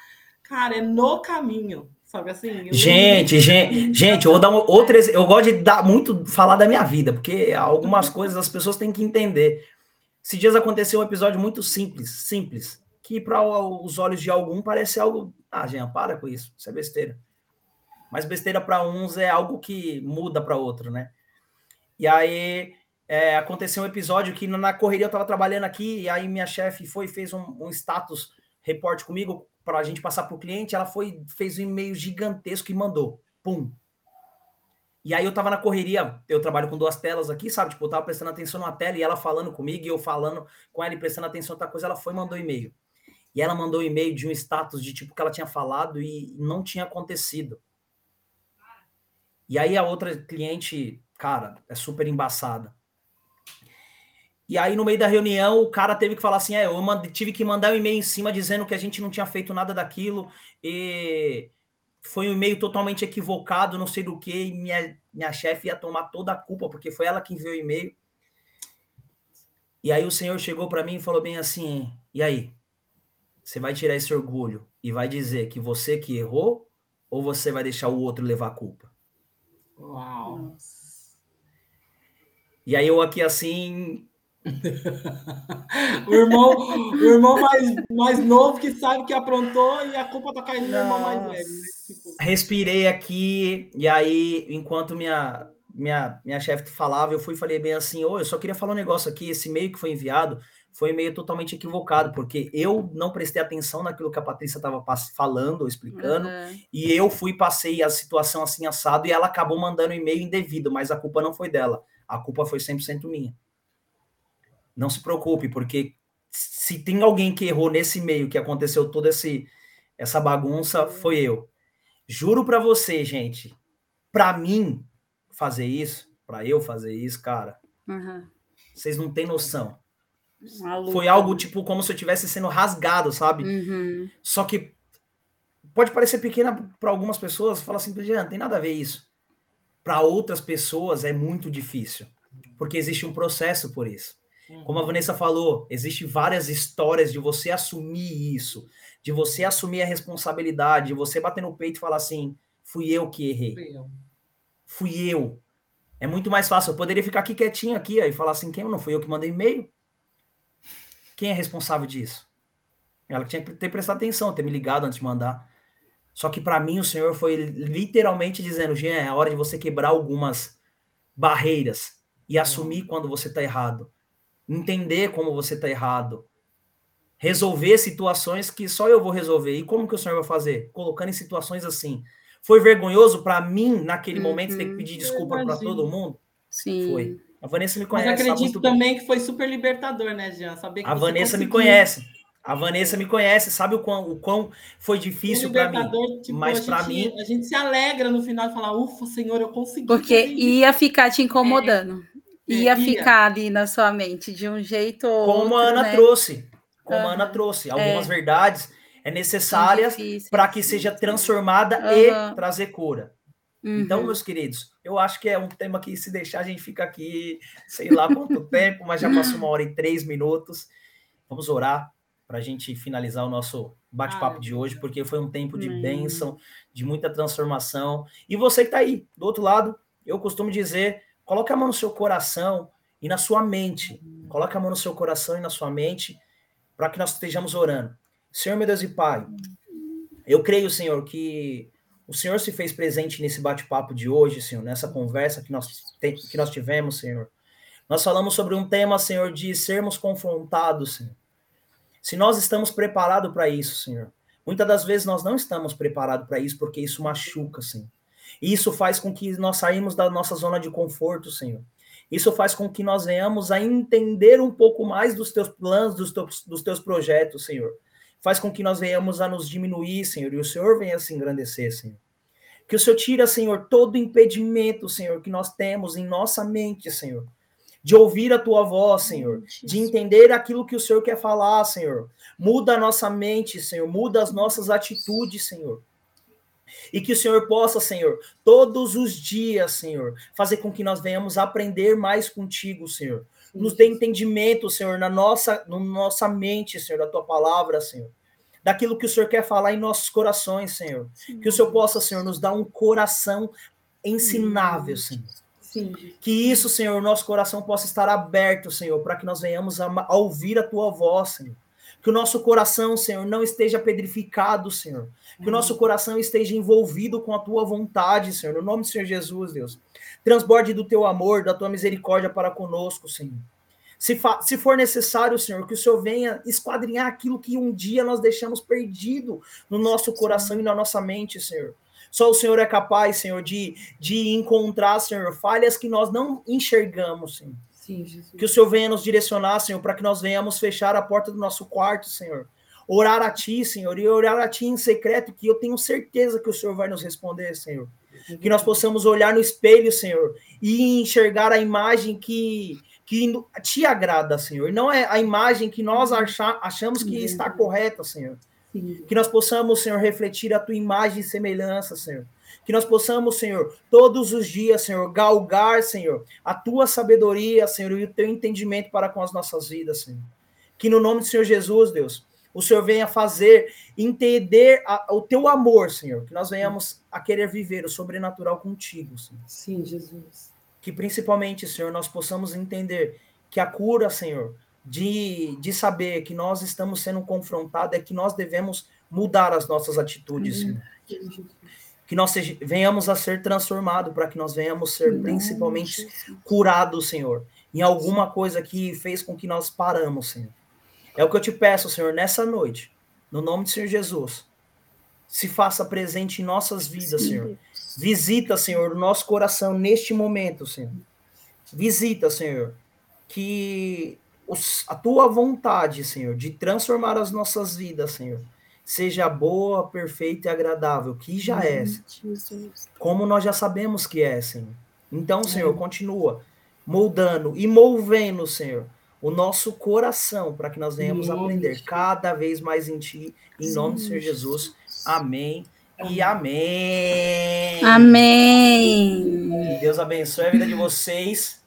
cara, é no caminho. Sabe assim? Gente, gente, gente, eu vou dar uma, outra. Eu gosto de dar muito falar da minha vida, porque algumas coisas as pessoas têm que entender. Esses dias aconteceu um episódio muito simples, simples, que para os olhos de algum parece algo ah, Jean, para com isso, isso é besteira. Mas besteira para uns é algo que muda para outro, né? E aí é, aconteceu um episódio que na correria eu estava trabalhando aqui, e aí minha chefe foi fez um, um status report comigo para a gente passar para o cliente. Ela foi, fez um e-mail gigantesco e mandou. Pum. E aí eu tava na correria, eu trabalho com duas telas aqui, sabe? Tipo, eu tava prestando atenção na tela e ela falando comigo, e eu falando com ela e prestando atenção em outra coisa, ela foi e mandou e-mail. E ela mandou um e-mail de um status de tipo que ela tinha falado e não tinha acontecido. E aí a outra cliente, cara, é super embaçada. E aí, no meio da reunião, o cara teve que falar assim: é, eu tive que mandar um e-mail em cima dizendo que a gente não tinha feito nada daquilo. E foi um e-mail totalmente equivocado, não sei do que, e minha, minha chefe ia tomar toda a culpa, porque foi ela que enviou o e-mail. E aí o senhor chegou para mim e falou bem assim: e aí? Você vai tirar esse orgulho e vai dizer que você que errou ou você vai deixar o outro levar a culpa? Uau! E aí eu aqui assim. o irmão, o irmão mais, mais novo que sabe que aprontou e a culpa tá caindo no irmão mais velho. Né? Tipo... Respirei aqui, e aí, enquanto minha, minha, minha chefe falava, eu fui e falei bem assim: Ô, eu só queria falar um negócio aqui, esse e-mail que foi enviado foi meio totalmente equivocado, porque eu não prestei atenção naquilo que a Patrícia estava falando, explicando, uhum. e eu fui, passei a situação assim assado, e ela acabou mandando um e-mail indevido, mas a culpa não foi dela, a culpa foi 100% minha. Não se preocupe, porque se tem alguém que errou nesse e-mail, que aconteceu toda esse, essa bagunça, foi eu. Juro para você, gente, para mim fazer isso, para eu fazer isso, cara, uhum. vocês não têm noção foi algo tipo como se eu estivesse sendo rasgado, sabe? Uhum. Só que pode parecer pequena para algumas pessoas, fala assim, não tem nada a ver isso. Para outras pessoas é muito difícil, porque existe um processo por isso. Uhum. Como a Vanessa falou, existe várias histórias de você assumir isso, de você assumir a responsabilidade, de você bater no peito e falar assim, fui eu que errei. Fui eu. Fui eu. É muito mais fácil. Eu poderia ficar aqui quietinho aqui e falar assim, quem não fui eu que mandei e-mail? Quem é responsável disso? Ela tinha que ter prestado atenção, ter me ligado antes de mandar. Só que para mim o Senhor foi literalmente dizendo, Jean, é hora de você quebrar algumas barreiras e assumir quando você está errado. Entender como você está errado. Resolver situações que só eu vou resolver. E como que o Senhor vai fazer? Colocando em situações assim. Foi vergonhoso para mim, naquele uhum. momento, ter que pedir desculpa para todo mundo? Sim. Foi. A Vanessa me conhece. Mas acredito também bem. que foi super libertador, né, Jean? Saber que a Vanessa conseguiu... me conhece. A Vanessa me conhece, sabe o quão, o quão foi difícil para mim. Tipo, mas para mim. A gente se alegra no final e fala, ufa, Senhor, eu consegui. Porque ia ficar te incomodando. É, ia, é, ficar ali na sua mente de um jeito. Como outro, a Ana né? trouxe. Como uhum. a Ana trouxe. Algumas é. verdades é necessárias para que seja transformada uhum. e trazer cura. Então, uhum. Então, meus queridos, eu acho que é um tema que, se deixar, a gente fica aqui, sei lá quanto tempo, mas já passou uma hora e três minutos. Vamos orar para a gente finalizar o nosso bate-papo de hoje, porque foi um tempo de bênção, de muita transformação. E você que está aí, do outro lado, eu costumo dizer: coloque a mão no seu coração e na sua mente. Coloque a mão no seu coração e na sua mente, para que nós estejamos orando. Senhor, meu Deus e Pai, eu creio, Senhor, que o Senhor se fez presente nesse bate-papo de hoje, Senhor, nessa conversa que nós, que nós tivemos, Senhor. Nós falamos sobre um tema, Senhor, de sermos confrontados, Senhor. Se nós estamos preparados para isso, Senhor. Muitas das vezes nós não estamos preparados para isso porque isso machuca, Senhor. Isso faz com que nós saímos da nossa zona de conforto, Senhor. Isso faz com que nós venhamos a entender um pouco mais dos teus planos, dos teus, dos teus projetos, Senhor faz com que nós venhamos a nos diminuir, Senhor, e o Senhor venha se engrandecer, Senhor. Que o Senhor tira, Senhor, todo impedimento, Senhor, que nós temos em nossa mente, Senhor, de ouvir a tua voz, Senhor, de entender aquilo que o Senhor quer falar, Senhor. Muda a nossa mente, Senhor, muda as nossas atitudes, Senhor. E que o Senhor possa, Senhor, todos os dias, Senhor, fazer com que nós venhamos aprender mais contigo, Senhor nos dê entendimento, Senhor, na nossa, na nossa mente, Senhor, da tua palavra, Senhor. Daquilo que o Senhor quer falar em nossos corações, Senhor. Sim. Que o Senhor possa, Senhor, nos dar um coração ensinável, Senhor. Sim. Que isso, Senhor, nosso coração possa estar aberto, Senhor, para que nós venhamos a, a ouvir a tua voz, Senhor. Que o nosso coração, Senhor, não esteja pedrificado, Senhor. Que o nosso coração esteja envolvido com a tua vontade, Senhor. No nome do Senhor Jesus, Deus. Transborde do teu amor, da tua misericórdia para conosco, Senhor. Se, se, for necessário, Senhor, que o Senhor venha esquadrinhar aquilo que um dia nós deixamos perdido no nosso coração e na nossa mente, Senhor. Só o Senhor é capaz, Senhor, de, de encontrar, Senhor, falhas que nós não enxergamos, Senhor. Sim, que o Senhor venha nos direcionar, Senhor, para que nós venhamos fechar a porta do nosso quarto, Senhor. Orar a Ti, Senhor, e orar a Ti em secreto, que eu tenho certeza que o Senhor vai nos responder, Senhor que nós possamos olhar no espelho, Senhor, e enxergar a imagem que, que te agrada, Senhor, e não é a imagem que nós achar, achamos que está correta, Senhor. Que nós possamos, Senhor, refletir a tua imagem e semelhança, Senhor. Que nós possamos, Senhor, todos os dias, Senhor, galgar, Senhor, a tua sabedoria, Senhor, e o teu entendimento para com as nossas vidas, Senhor. Que no nome do Senhor Jesus, Deus, o Senhor venha fazer entender a, o teu amor, Senhor, que nós venhamos a querer viver o sobrenatural contigo, Senhor. Sim, Jesus. Que principalmente, Senhor, nós possamos entender que a cura, Senhor, de, de saber que nós estamos sendo confrontados é que nós devemos mudar as nossas atitudes, Senhor. Que nós seja, venhamos a ser transformados para que nós venhamos ser principalmente curados, Senhor, em alguma coisa que fez com que nós paramos, Senhor. É o que eu te peço, Senhor, nessa noite, no nome do Senhor Jesus. Se faça presente em nossas vidas, Senhor. Visita, Senhor, o nosso coração neste momento, Senhor. Visita, Senhor, que os, a tua vontade, Senhor, de transformar as nossas vidas, Senhor, seja boa, perfeita e agradável, que já é, como nós já sabemos que é, Senhor. Então, Senhor, continua moldando e movendo, Senhor, o nosso coração para que nós venhamos aprender cada vez mais em Ti, em Sim. nome do Senhor Jesus. Amém. E amém. Amém. Deus abençoe a vida de vocês.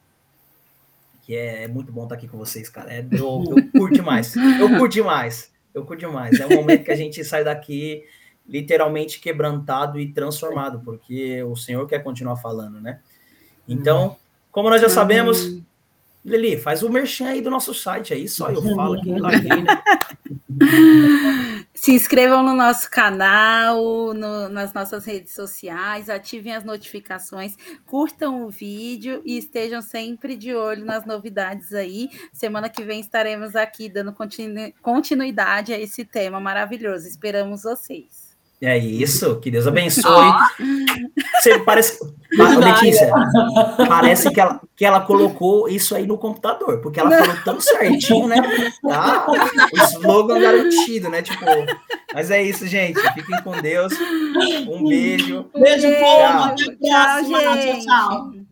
Que é muito bom estar aqui com vocês, cara. É, eu, eu curto mais. Eu curto demais. Eu curto demais. É o momento que a gente sai daqui literalmente quebrantado e transformado, porque o Senhor quer continuar falando, né? Então, como nós já sabemos, Lili, faz o merchan aí do nosso site aí, só eu falo aqui, larguei, né? Se inscrevam no nosso canal, no, nas nossas redes sociais, ativem as notificações, curtam o vídeo e estejam sempre de olho nas novidades aí. Semana que vem estaremos aqui dando continu, continuidade a esse tema maravilhoso. Esperamos vocês. É isso, que Deus abençoe. Oh. Você parece. Letícia, parece que ela, que ela colocou isso aí no computador, porque ela falou tão certinho, né? Tá? O slogan garantido, né? Tipo, mas é isso, gente. Fiquem com Deus. Um beijo. Beijo, povo. Tchau, tchau, gente. tchau.